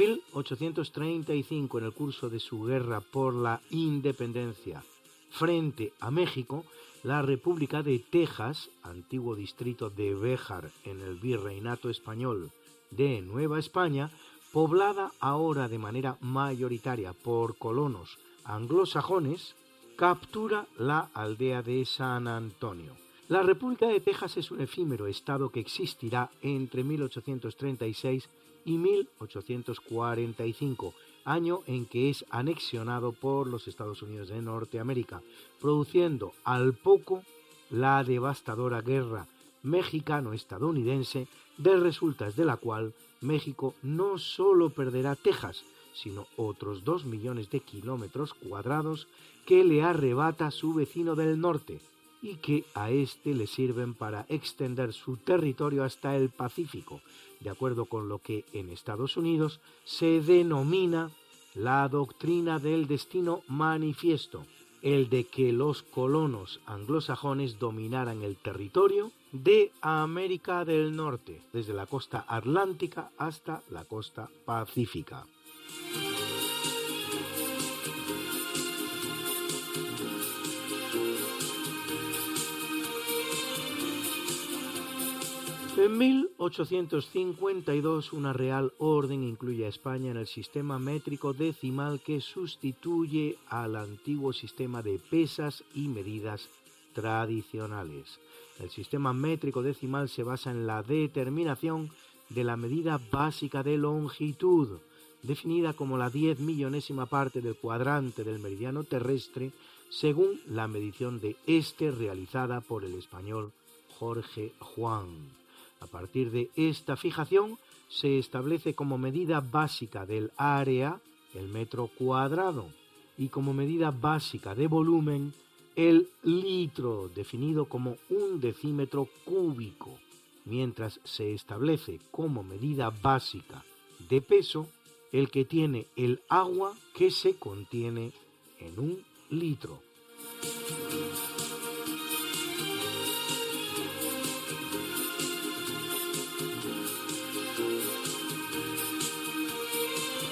K: 1835, en el curso de su guerra por la independencia frente a México, la República de Texas, antiguo distrito de Béjar en el Virreinato español de Nueva España, poblada ahora de manera mayoritaria por colonos anglosajones, captura la aldea de San Antonio. La República de Texas es un efímero estado que existirá entre 1836 y 1845, año en que es anexionado por los Estados Unidos de Norteamérica, produciendo al poco la devastadora guerra mexicano-estadounidense, de resultas de la cual México no solo perderá Texas, sino otros dos millones de kilómetros cuadrados que le arrebata su vecino del norte y que a éste le sirven para extender su territorio hasta el Pacífico, de acuerdo con lo que en Estados Unidos se denomina la doctrina del destino manifiesto, el de que los colonos anglosajones dominaran el territorio de América del Norte, desde la costa atlántica hasta la costa pacífica. En 1852 una real orden incluye a España en el sistema métrico decimal que sustituye al antiguo sistema de pesas y medidas tradicionales. El sistema métrico decimal se basa en la determinación de la medida básica de longitud, definida como la diez millonésima parte del cuadrante del meridiano terrestre, según la medición de este realizada por el español Jorge Juan. A partir de esta fijación se establece como medida básica del área el metro cuadrado y como medida básica de volumen el litro, definido como un decímetro cúbico, mientras se establece como medida básica de peso el que tiene el agua que se contiene en un litro.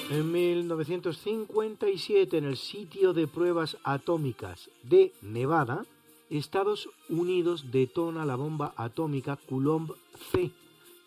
K: En 1957, en el sitio de pruebas atómicas de Nevada, Estados Unidos detona la bomba atómica Coulomb C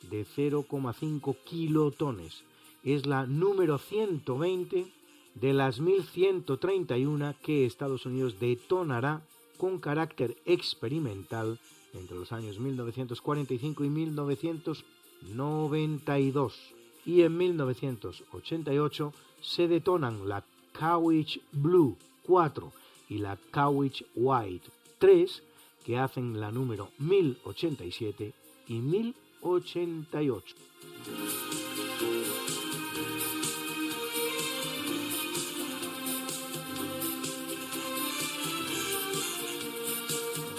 K: de 0,5 kilotones. Es la número 120 de las 1131 que Estados Unidos detonará con carácter experimental entre los años 1945 y 1992 y en 1988 se detonan la Cowich Blue 4 y la Cowich White 3 que hacen la número 1087 y 1088.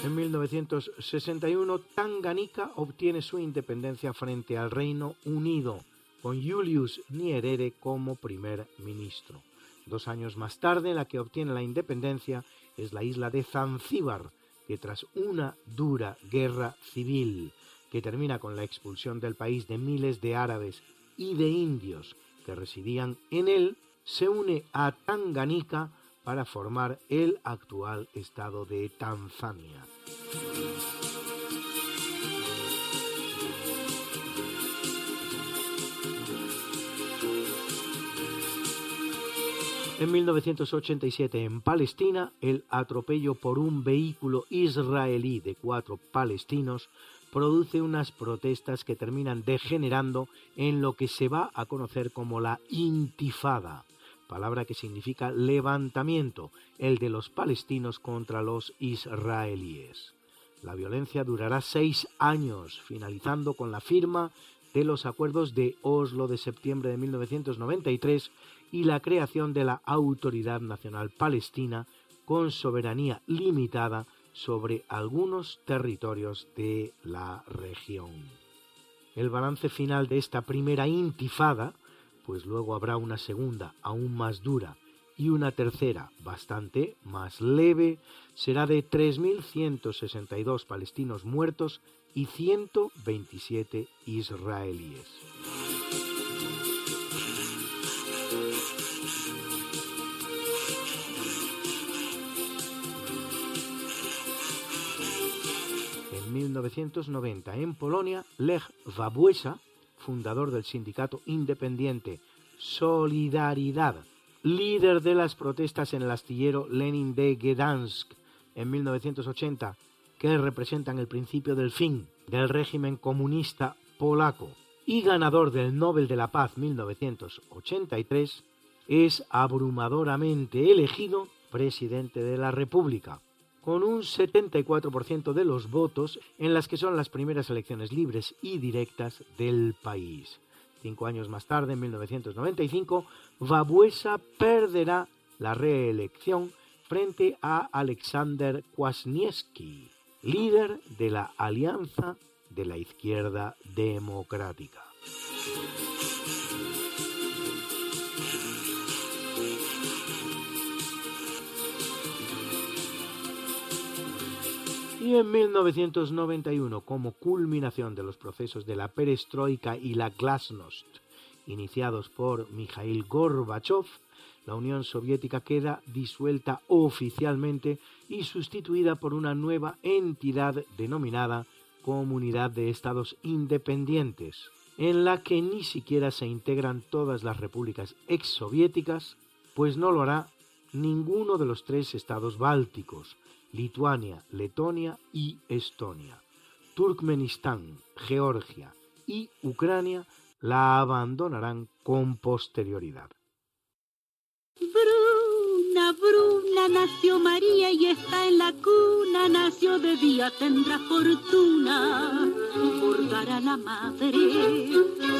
K: En 1961, Tanganica obtiene su independencia frente al Reino Unido, con Julius Nyerere como primer ministro. Dos años más tarde, la que obtiene la independencia es la isla de Zanzíbar, que tras una dura guerra civil, que termina con la expulsión del país de miles de árabes y de indios que residían en él, se une a Tanganica para formar el actual estado de Tanzania. En 1987, en Palestina, el atropello por un vehículo israelí de cuatro palestinos produce unas protestas que terminan degenerando en lo que se va a conocer como la intifada, palabra que significa levantamiento, el de los palestinos contra los israelíes. La violencia durará seis años, finalizando con la firma de los acuerdos de Oslo de septiembre de 1993 y la creación de la Autoridad Nacional Palestina con soberanía limitada sobre algunos territorios de la región. El balance final de esta primera intifada, pues luego habrá una segunda aún más dura y una tercera bastante más leve, será de 3.162 palestinos muertos y 127 israelíes. 1990, en Polonia, Lech Wałęsa, fundador del sindicato independiente Solidaridad, líder de las protestas en el astillero Lenin de Gdansk en 1980, que representan el principio del fin del régimen comunista polaco, y ganador del Nobel de la Paz 1983, es abrumadoramente elegido presidente de la República, con un 74% de los votos en las que son las primeras elecciones libres y directas del país. Cinco años más tarde, en 1995, Wałęsa perderá la reelección frente a Alexander Kwasniewski, líder de la Alianza de la Izquierda Democrática. Y en 1991, como culminación de los procesos de la perestroika y la glasnost, iniciados por Mikhail Gorbachev, la Unión Soviética queda disuelta oficialmente y sustituida por una nueva entidad denominada Comunidad de Estados Independientes, en la que ni siquiera se integran todas las repúblicas exsoviéticas, pues no lo hará ninguno de los tres estados bálticos, Lituania, Letonia y Estonia. Turkmenistán, Georgia y Ucrania la abandonarán con posterioridad.
L: Bruna, Bruna, nació María y está en la cuna, nació de día, tendrá fortuna, bordará la madre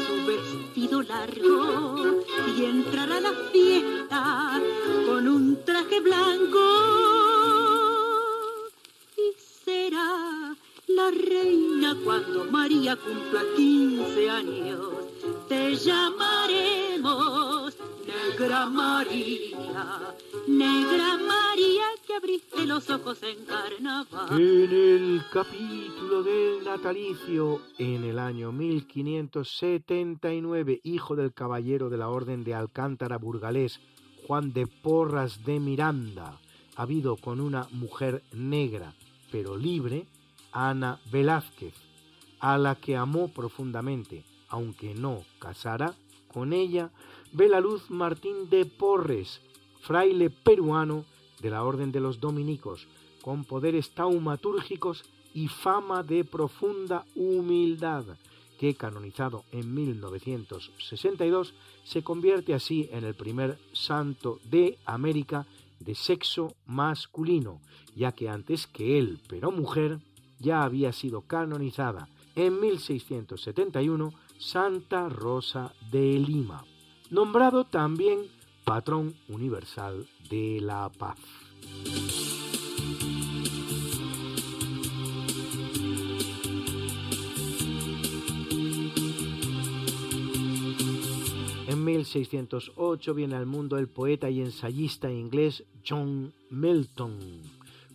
L: su vestido largo y entrará a la fiesta con un traje blanco la reina cuando María cumpla 15 años. Te llamaremos Negra María, negra María, que abriste los ojos en carnaval.
K: En el capítulo del natalicio, en el año 1579, hijo del caballero de la Orden de Alcántara burgalés, Juan de Porras de Miranda, habido con una mujer negra, pero libre, Ana Velázquez, a la que amó profundamente, aunque no casara con ella, ve la luz Martín de Porres, fraile peruano de la Orden de los Dominicos, con poderes taumatúrgicos y fama de profunda humildad, que canonizado en 1962 se convierte así en el primer santo de América de sexo masculino, ya que antes que él, pero mujer, ya había sido canonizada en 1671 Santa Rosa de Lima, nombrado también patrón universal de la paz. 1608 viene al mundo el poeta y ensayista inglés John Milton,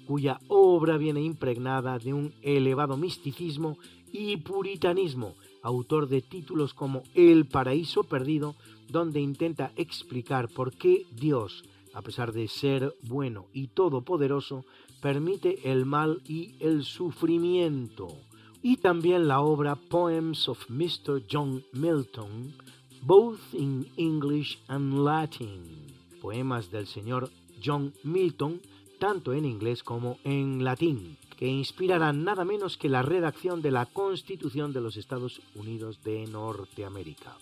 K: cuya obra viene impregnada de un elevado misticismo y puritanismo, autor de títulos como El paraíso perdido, donde intenta explicar por qué Dios, a pesar de ser bueno y todopoderoso, permite el mal y el sufrimiento. Y también la obra Poems of Mr. John Milton, both in English and Latin, poemas del señor John Milton, tanto en inglés como en latín, que inspirarán nada menos que la redacción de la Constitución de los Estados Unidos de Norteamérica.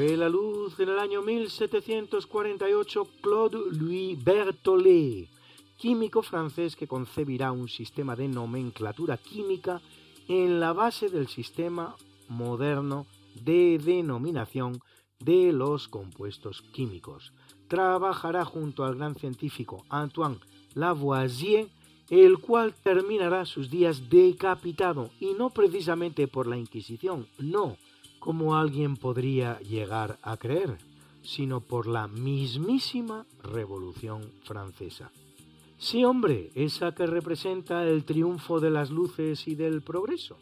K: Ve la luz en el año 1748 Claude Louis Berthollet, químico francés que concebirá un sistema de nomenclatura química en la base del sistema moderno de denominación de los compuestos químicos. Trabajará junto al gran científico Antoine Lavoisier, el cual terminará sus días decapitado, y no precisamente por la Inquisición, no, como alguien podría llegar a creer, sino por la mismísima Revolución Francesa. Sí, hombre, esa que representa el triunfo de las luces y del progreso.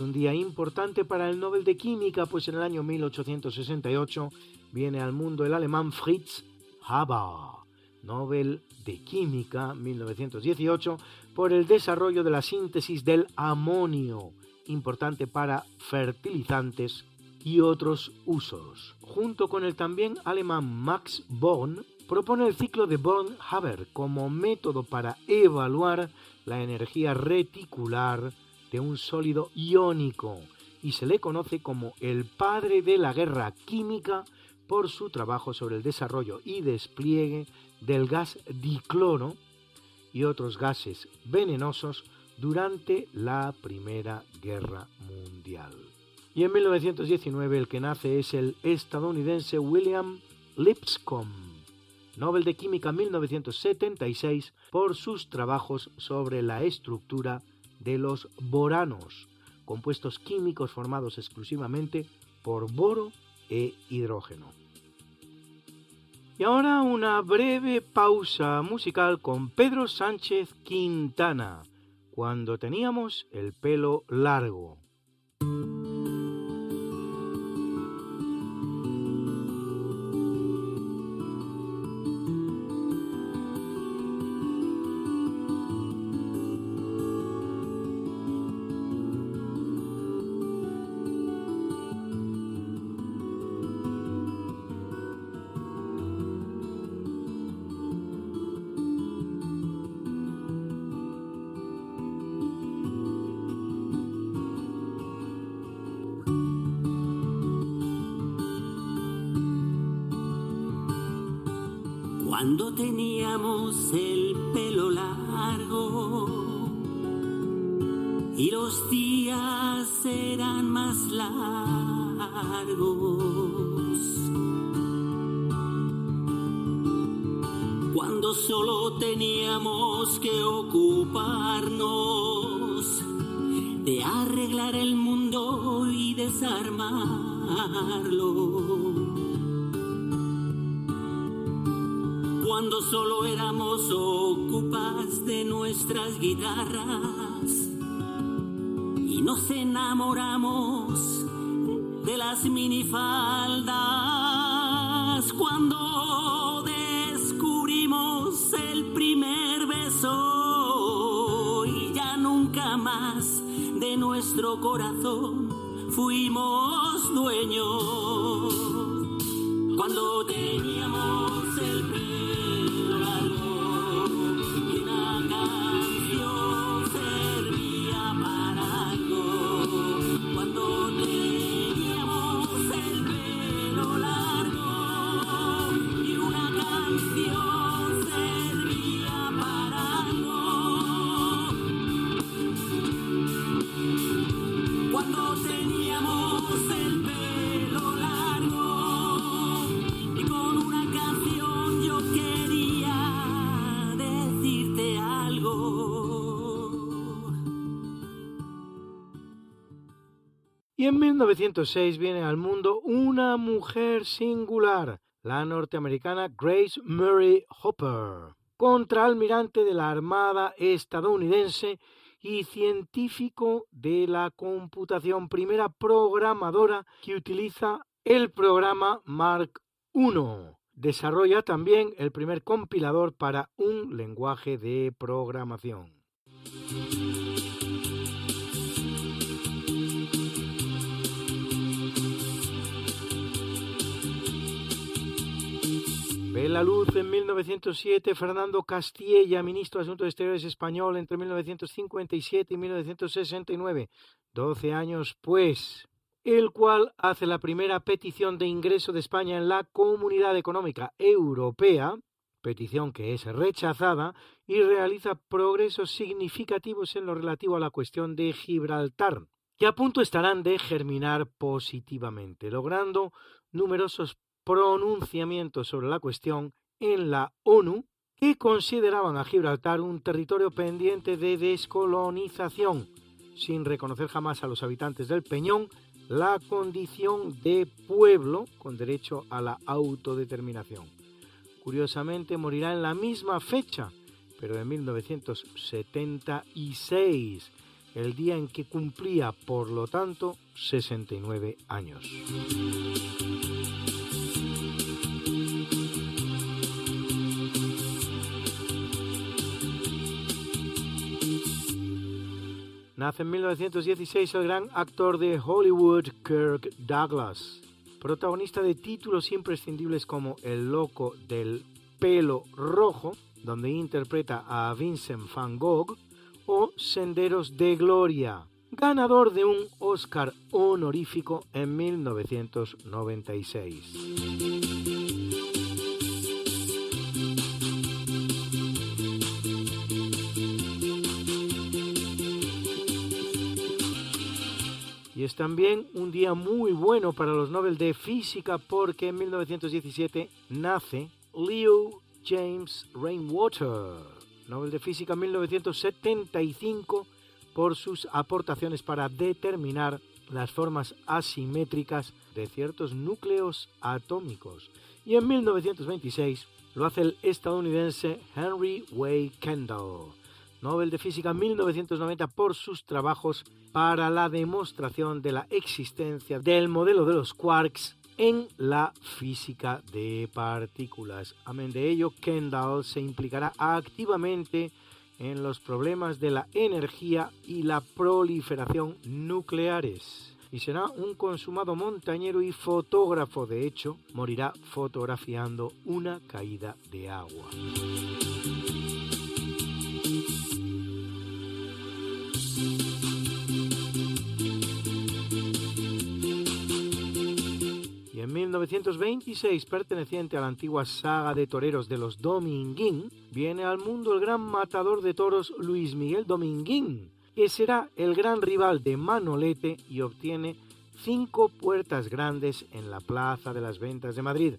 K: Un día importante para el Nobel de Química, pues en el año 1868 viene al mundo el alemán Fritz Haber, Nobel de Química 1918, por el desarrollo de la síntesis del amonio, importante para fertilizantes y otros usos. Junto con el también alemán Max Born, propone el ciclo de Born-Haber como método para evaluar la energía reticular de un sólido iónico y se le conoce como el padre de la guerra química por su trabajo sobre el desarrollo y despliegue del gas dicloro y otros gases venenosos durante la Primera Guerra Mundial. Y en 1919 el que nace es el estadounidense William Lipscomb, Nobel de Química 1976 por sus trabajos sobre la estructura de los boranos, compuestos químicos formados exclusivamente por boro e hidrógeno. Y ahora una breve pausa musical con Pedro Sánchez Quintana, cuando teníamos el pelo largo.
M: Solo éramos ocupas de nuestras guitarras y nos enamoramos de las minifaldas. Cuando descubrimos el primer beso y ya nunca más de nuestro corazón fuimos dueños. Cuando teníamos el pelo
K: en 1906 viene al mundo una mujer singular, la norteamericana Grace Murray Hopper, contraalmirante de la Armada estadounidense y científico de la computación, primera programadora que utiliza el programa Mark I. Desarrolla también el primer compilador para un lenguaje de programación. Ve la luz en 1907 Fernando Castilla, ministro de Asuntos Exteriores español entre 1957 y 1969, 12 años pues, el cual hace la primera petición de ingreso de España en la Comunidad Económica Europea, petición que es rechazada, y realiza progresos significativos en lo relativo a la cuestión de Gibraltar, que a punto estarán de germinar positivamente, logrando numerosos pronunciamientos sobre la cuestión en la ONU que consideraban a Gibraltar un territorio pendiente de descolonización, sin reconocer jamás a los habitantes del Peñón la condición de pueblo con derecho a la autodeterminación. Curiosamente morirá en la misma fecha, pero en 1976, el día en que cumplía, por lo tanto, 69 años. Nace en 1916 el gran actor de Hollywood Kirk Douglas, protagonista de títulos imprescindibles como El loco del pelo rojo, donde interpreta a Vincent van Gogh, o Senderos de Gloria, ganador de un Oscar honorífico en 1996. Y es también un día muy bueno para los Nobel de Física porque en 1917 nace Leo James Rainwater, Nobel de Física 1975 por sus aportaciones para determinar las formas asimétricas de ciertos núcleos atómicos. Y en 1926 lo hace el estadounidense Henry Way Kendall, Nobel de Física 1990 por sus trabajos para la demostración de la existencia del modelo de los quarks en la física de partículas. Amén de ello, Kendall se implicará activamente en los problemas de la energía y la proliferación nucleares. Y será un consumado montañero y fotógrafo. De hecho, morirá fotografiando una caída de agua. En 1926, perteneciente a la antigua saga de toreros de los Dominguín, viene al mundo el gran matador de toros Luis Miguel Dominguín, que será el gran rival de Manolete y obtiene cinco puertas grandes en la Plaza de las Ventas de Madrid,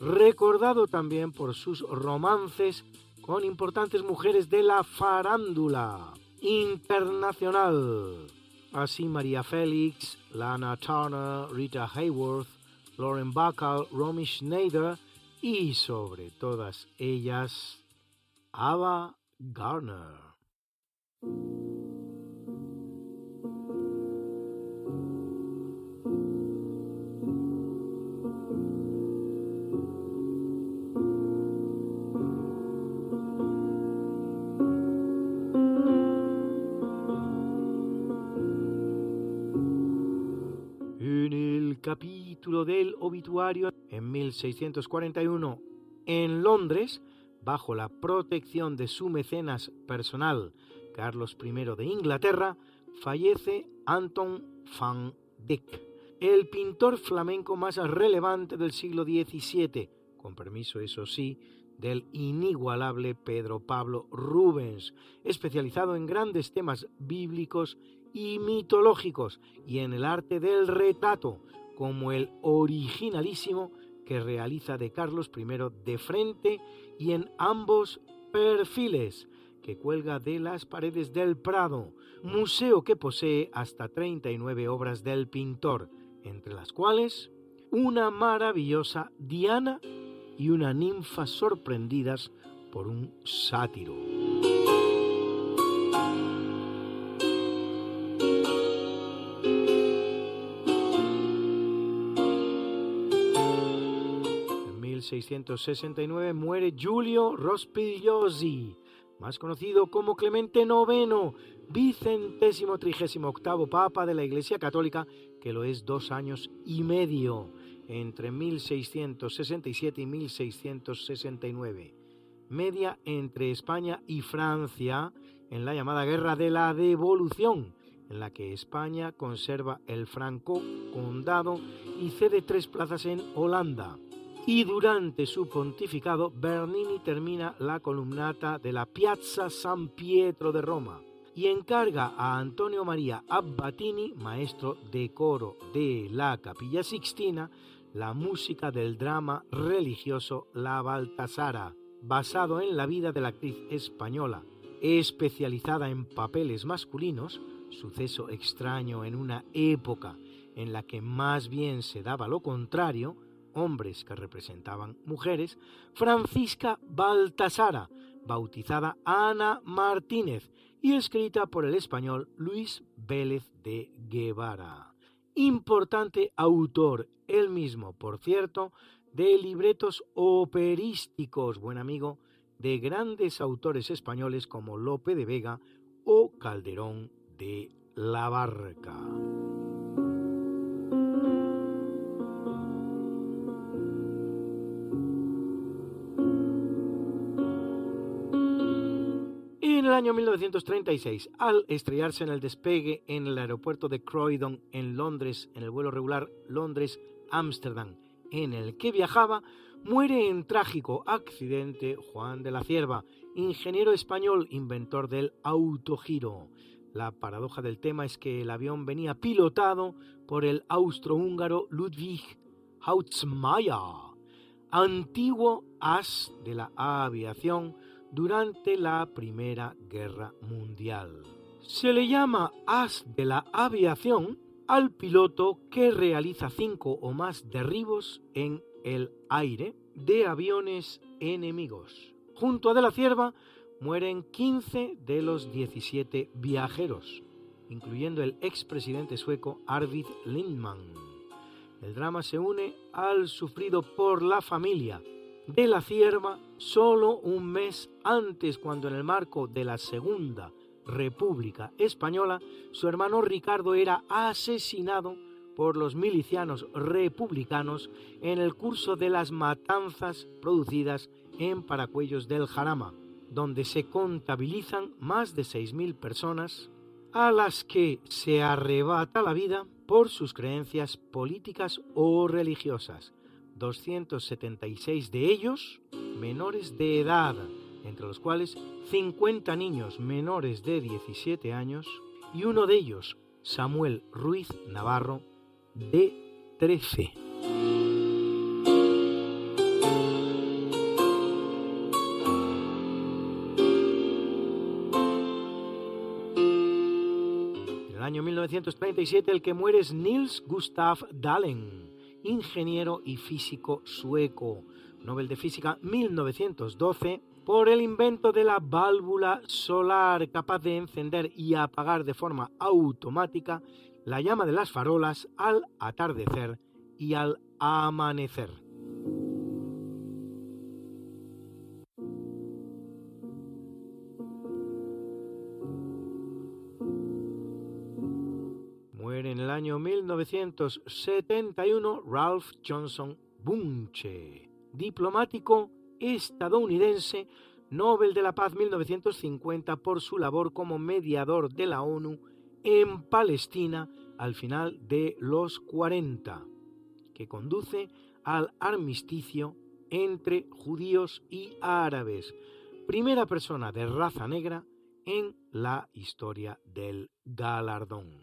K: recordado también por sus romances con importantes mujeres de la farándula internacional. Así María Félix, Lana Turner, Rita Hayworth, Lauren Bacall, Romy Schneider y sobre todas ellas, Ava Garner. Capítulo del obituario, en 1641, en Londres, bajo la protección de su mecenas personal, Carlos I de Inglaterra, fallece Anton van Dyck, el pintor flamenco más relevante del siglo XVII, con permiso, eso sí, del inigualable Pedro Pablo Rubens, especializado en grandes temas bíblicos y mitológicos y en el arte del retrato, como el originalísimo que realiza de Carlos I de frente y en ambos perfiles, que cuelga de las paredes del Prado, museo que posee hasta 39 obras del pintor, entre las cuales una maravillosa Diana y una ninfa sorprendidas por un sátiro. 1669 muere Giulio Rospigliosi, más conocido como Clemente IX, vicentésimo trigésimo octavo papa de la Iglesia Católica, que lo es dos años y medio, entre 1667 y 1669. Media entre España y Francia en la llamada Guerra de la Devolución, en la que España conserva el franco condado y cede tres plazas en Holanda. Y durante su pontificado, Bernini termina la columnata de la Piazza San Pietro de Roma y encarga a Antonio María Abbatini, maestro de coro de la Capilla Sixtina, la música del drama religioso La Baltasara, basado en la vida de la actriz española, especializada en papeles masculinos, suceso extraño en una época en la que más bien se daba lo contrario, hombres que representaban mujeres, Francisca Baltasara, bautizada Ana Martínez y escrita por el español Luis Vélez de Guevara. Importante autor, él mismo, por cierto, de libretos operísticos, buen amigo, de grandes autores españoles como Lope de Vega o Calderón de la Barca. El año 1936, al estrellarse en el despegue en el aeropuerto de Croydon en Londres, en el vuelo regular Londres-Ámsterdam, en el que viajaba, muere en trágico accidente Juan de la Cierva, ingeniero español, inventor del autogiro. La paradoja del tema es que el avión venía pilotado por el austrohúngaro Ludwig Hautzmayer, antiguo as de la aviación durante la Primera Guerra Mundial. Se le llama as de la aviación al piloto que realiza cinco o más derribos en el aire de aviones enemigos. Junto a De la Cierva mueren 15 de los 17 viajeros, incluyendo el expresidente sueco Arvid Lindman. El drama se une al sufrido por la familia de la Cierva solo un mes antes cuando en el marco de la Segunda República Española su hermano Ricardo era asesinado por los milicianos republicanos en el curso de las matanzas producidas en Paracuellos del Jarama, donde se contabilizan más de 6.000 personas a las que se arrebata la vida por sus creencias políticas o religiosas, 276 de ellos menores de edad, entre los cuales 50 niños menores de 17 años y uno de ellos, Samuel Ruiz Navarro, de 13. En el año 1937 el que muere es Niels Gustav Dahlen, ingeniero y físico sueco, Nobel de Física 1912, por el invento de la válvula solar capaz de encender y apagar de forma automática la llama de las farolas al atardecer y al amanecer. 1971 Ralph Johnson Bunche, diplomático estadounidense, Nobel de la Paz 1950 por su labor como mediador de la ONU en Palestina al final de los 40, que conduce al armisticio entre judíos y árabes, primera persona de raza negra en la historia del galardón.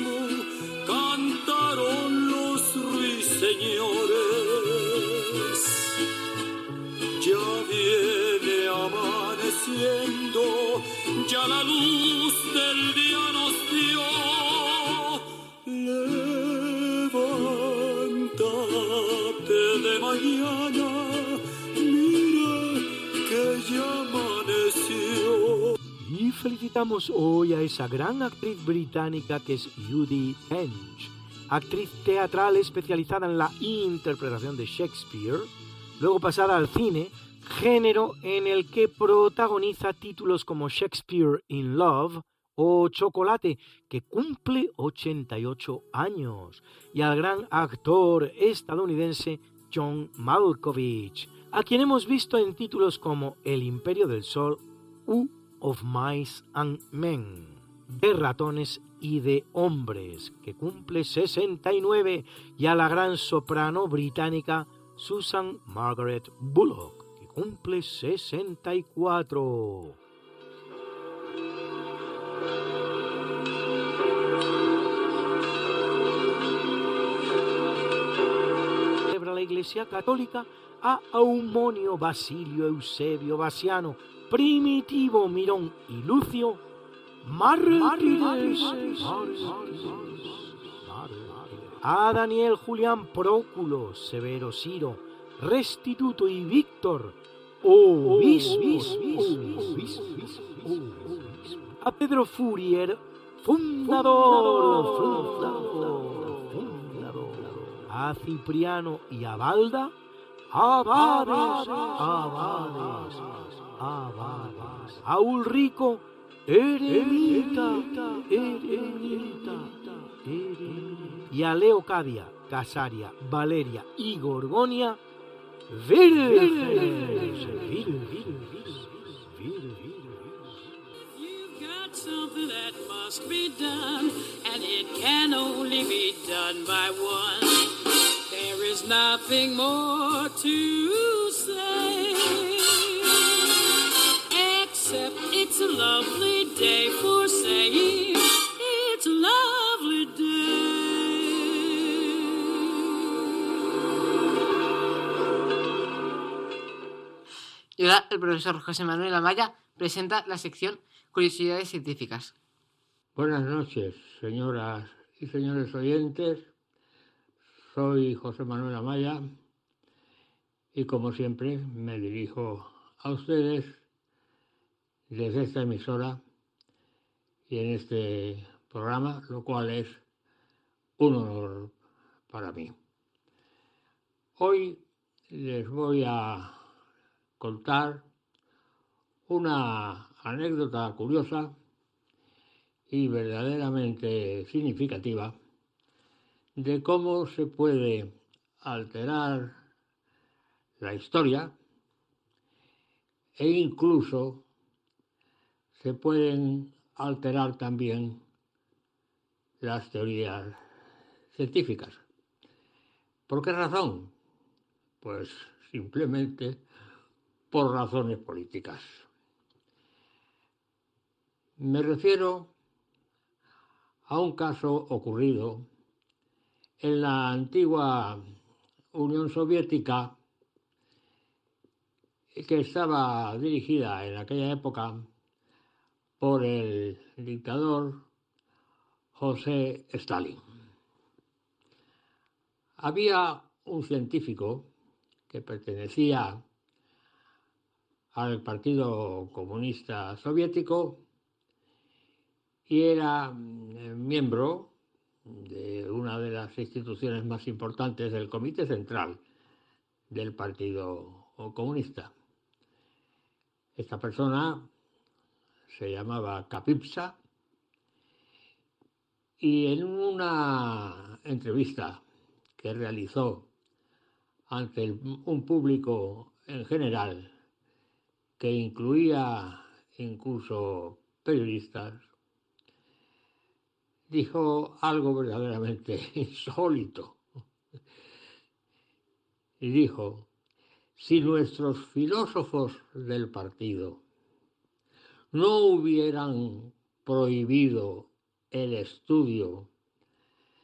F: ruiseñores. Ya viene amaneciendo, ya la luz del día nos dio. Levántate de mañana, mira que ya amaneció.
K: Y felicitamos hoy a esa gran actriz británica que es Judy Dench, actriz teatral especializada en la interpretación de Shakespeare, luego pasada al cine, género en el que protagoniza títulos como Shakespeare in Love o Chocolate, que cumple 88 años, y al gran actor estadounidense John Malkovich, a quien hemos visto en títulos como El Imperio del Sol u of Mice and Men, de ratones y de hombres, que cumple 69, y a la gran soprano británica Susan Margaret Bullock, que cumple 64. Celebra la Iglesia Católica a Aumonio, Basilio, Eusebio, Basiano, Primitivo, Mirón y Lucio, mártires, a Daniel, Julián, Próculo, Severo, Ciro, Restituto y Víctor, obispos, a Pedro Furier, fundador, fundador, fundador, a Cipriano y a Balda, abades, abades, abades, a Ulrico, eremita, eremita, eremita, y a Leocadia, Casaria, Valeria y Gorgonia, vírgenes,
N: something that must be done, and it can only be done by one. There is nothing more to say, except it's a lovely day for saying it's a lovely
D: Y ahora el profesor José Manuel Amaya presenta la sección Curiosidades Científicas.
O: Buenas noches, señoras y señores oyentes. Soy José Manuel Amaya y como siempre me dirijo a ustedes desde esta emisora y en este programa, lo cual es un honor para mí. Hoy les voy a contar una anécdota curiosa y verdaderamente significativa de cómo se puede alterar la historia e incluso se pueden alterar también las teorías científicas. ¿Por qué razón? Pues simplemente por razones políticas. Me refiero a un caso ocurrido en la antigua Unión Soviética que estaba dirigida en aquella época por el dictador José Stalin. Había un científico que pertenecía al Partido Comunista Soviético y era mm, miembro de una de las instituciones más importantes del Comité Central del Partido Comunista. Esta persona se llamaba Kapipsa y en una entrevista que realizó ante un público en general que incluía incluso periodistas, dijo algo verdaderamente insólito. Y dijo, si nuestros filósofos del partido no hubieran prohibido el estudio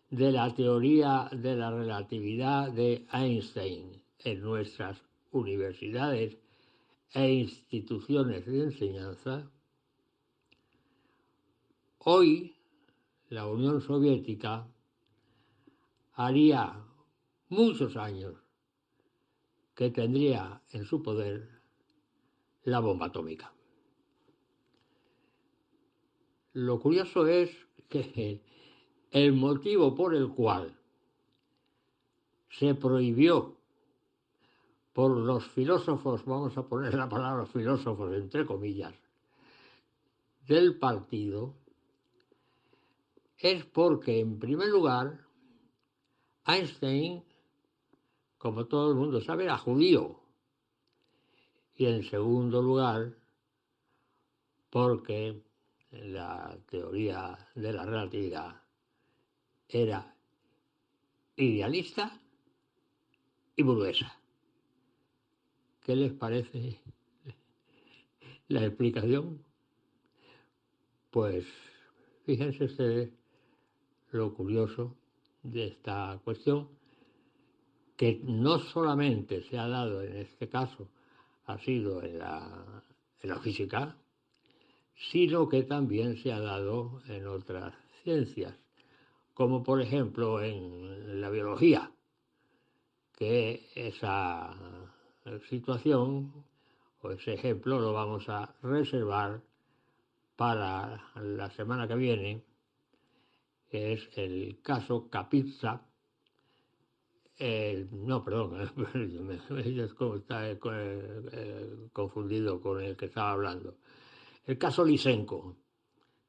O: de la teoría de la relatividad de Einstein en nuestras universidades e instituciones de enseñanza, hoy la Unión Soviética haría muchos años que tendría en su poder la bomba atómica. Lo curioso es que el motivo por el cual se prohibió por los filósofos, vamos a poner la palabra filósofos entre comillas, del partido, es porque, en primer lugar, Einstein, como todo el mundo sabe, era judío. Y en segundo lugar, porque la teoría de la relatividad era idealista y burguesa. ¿Qué les parece la explicación? Pues fíjense ustedes lo curioso de esta cuestión, que no solamente se ha dado en este caso, ha sido en la, en la física, sino que también se ha dado en otras ciencias, como por ejemplo en la biología, que esa situación o ese ejemplo lo vamos a reservar para la semana que viene, que es el caso Capizza. no, perdón, me- co- eh, confundido con el que estaba hablando. El caso Lysenko,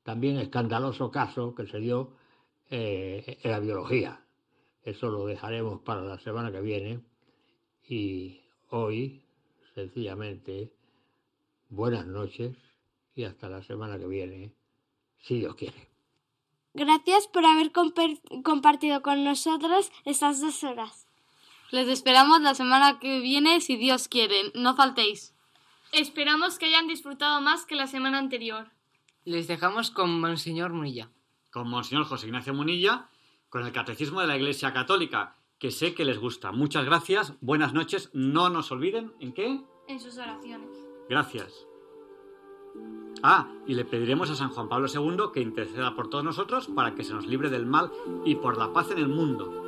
O: también escandaloso caso que se dio eh, en la biología. Eso lo dejaremos para la semana que viene. Y hoy, sencillamente, buenas noches y hasta la semana que viene, si Dios quiere.
G: Gracias por haber compartido con nosotros estas dos horas.
C: Les esperamos la semana que viene si Dios quiere. No faltéis.
E: Esperamos que hayan disfrutado más que la semana anterior.
D: Les dejamos con Monseñor Munilla.
A: Con Monseñor José Ignacio Munilla, con el Catecismo de la Iglesia Católica, que sé que les gusta. Muchas gracias, buenas noches, no nos olviden, ¿en qué?
E: En sus oraciones.
A: Gracias. Ah, y le pediremos a San Juan Pablo II que interceda por todos nosotros para que se nos libre del mal y por la paz en el mundo.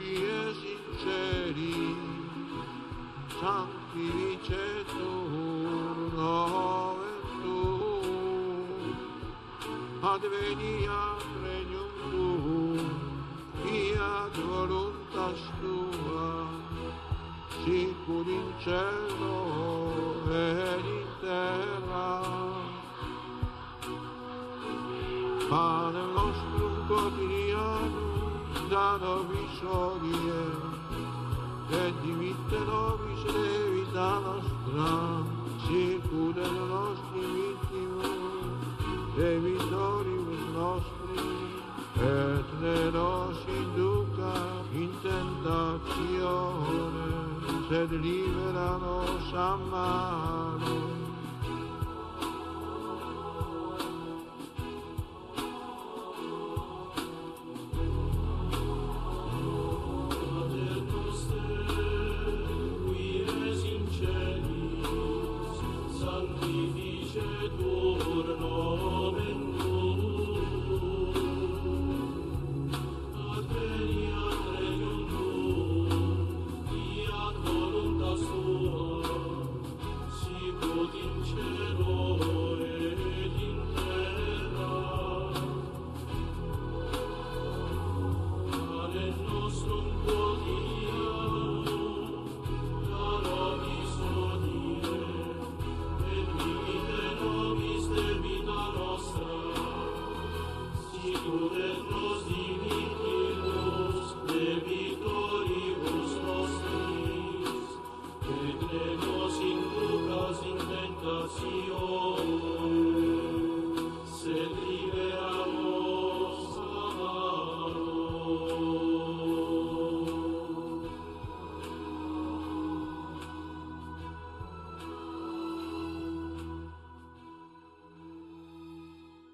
P: fie sinceri, santi viceturno tu, advenia regnum tu, fiat voluntas tua, sicur in cielo ed in terra. Padre nostro quotidiano, Giordano Visorie, eh, e di vite nobis le vita nostra, circude le nostre vittime, e vittorius nostri, et ne nos induca in tentazione, sed libera nos a
F: male.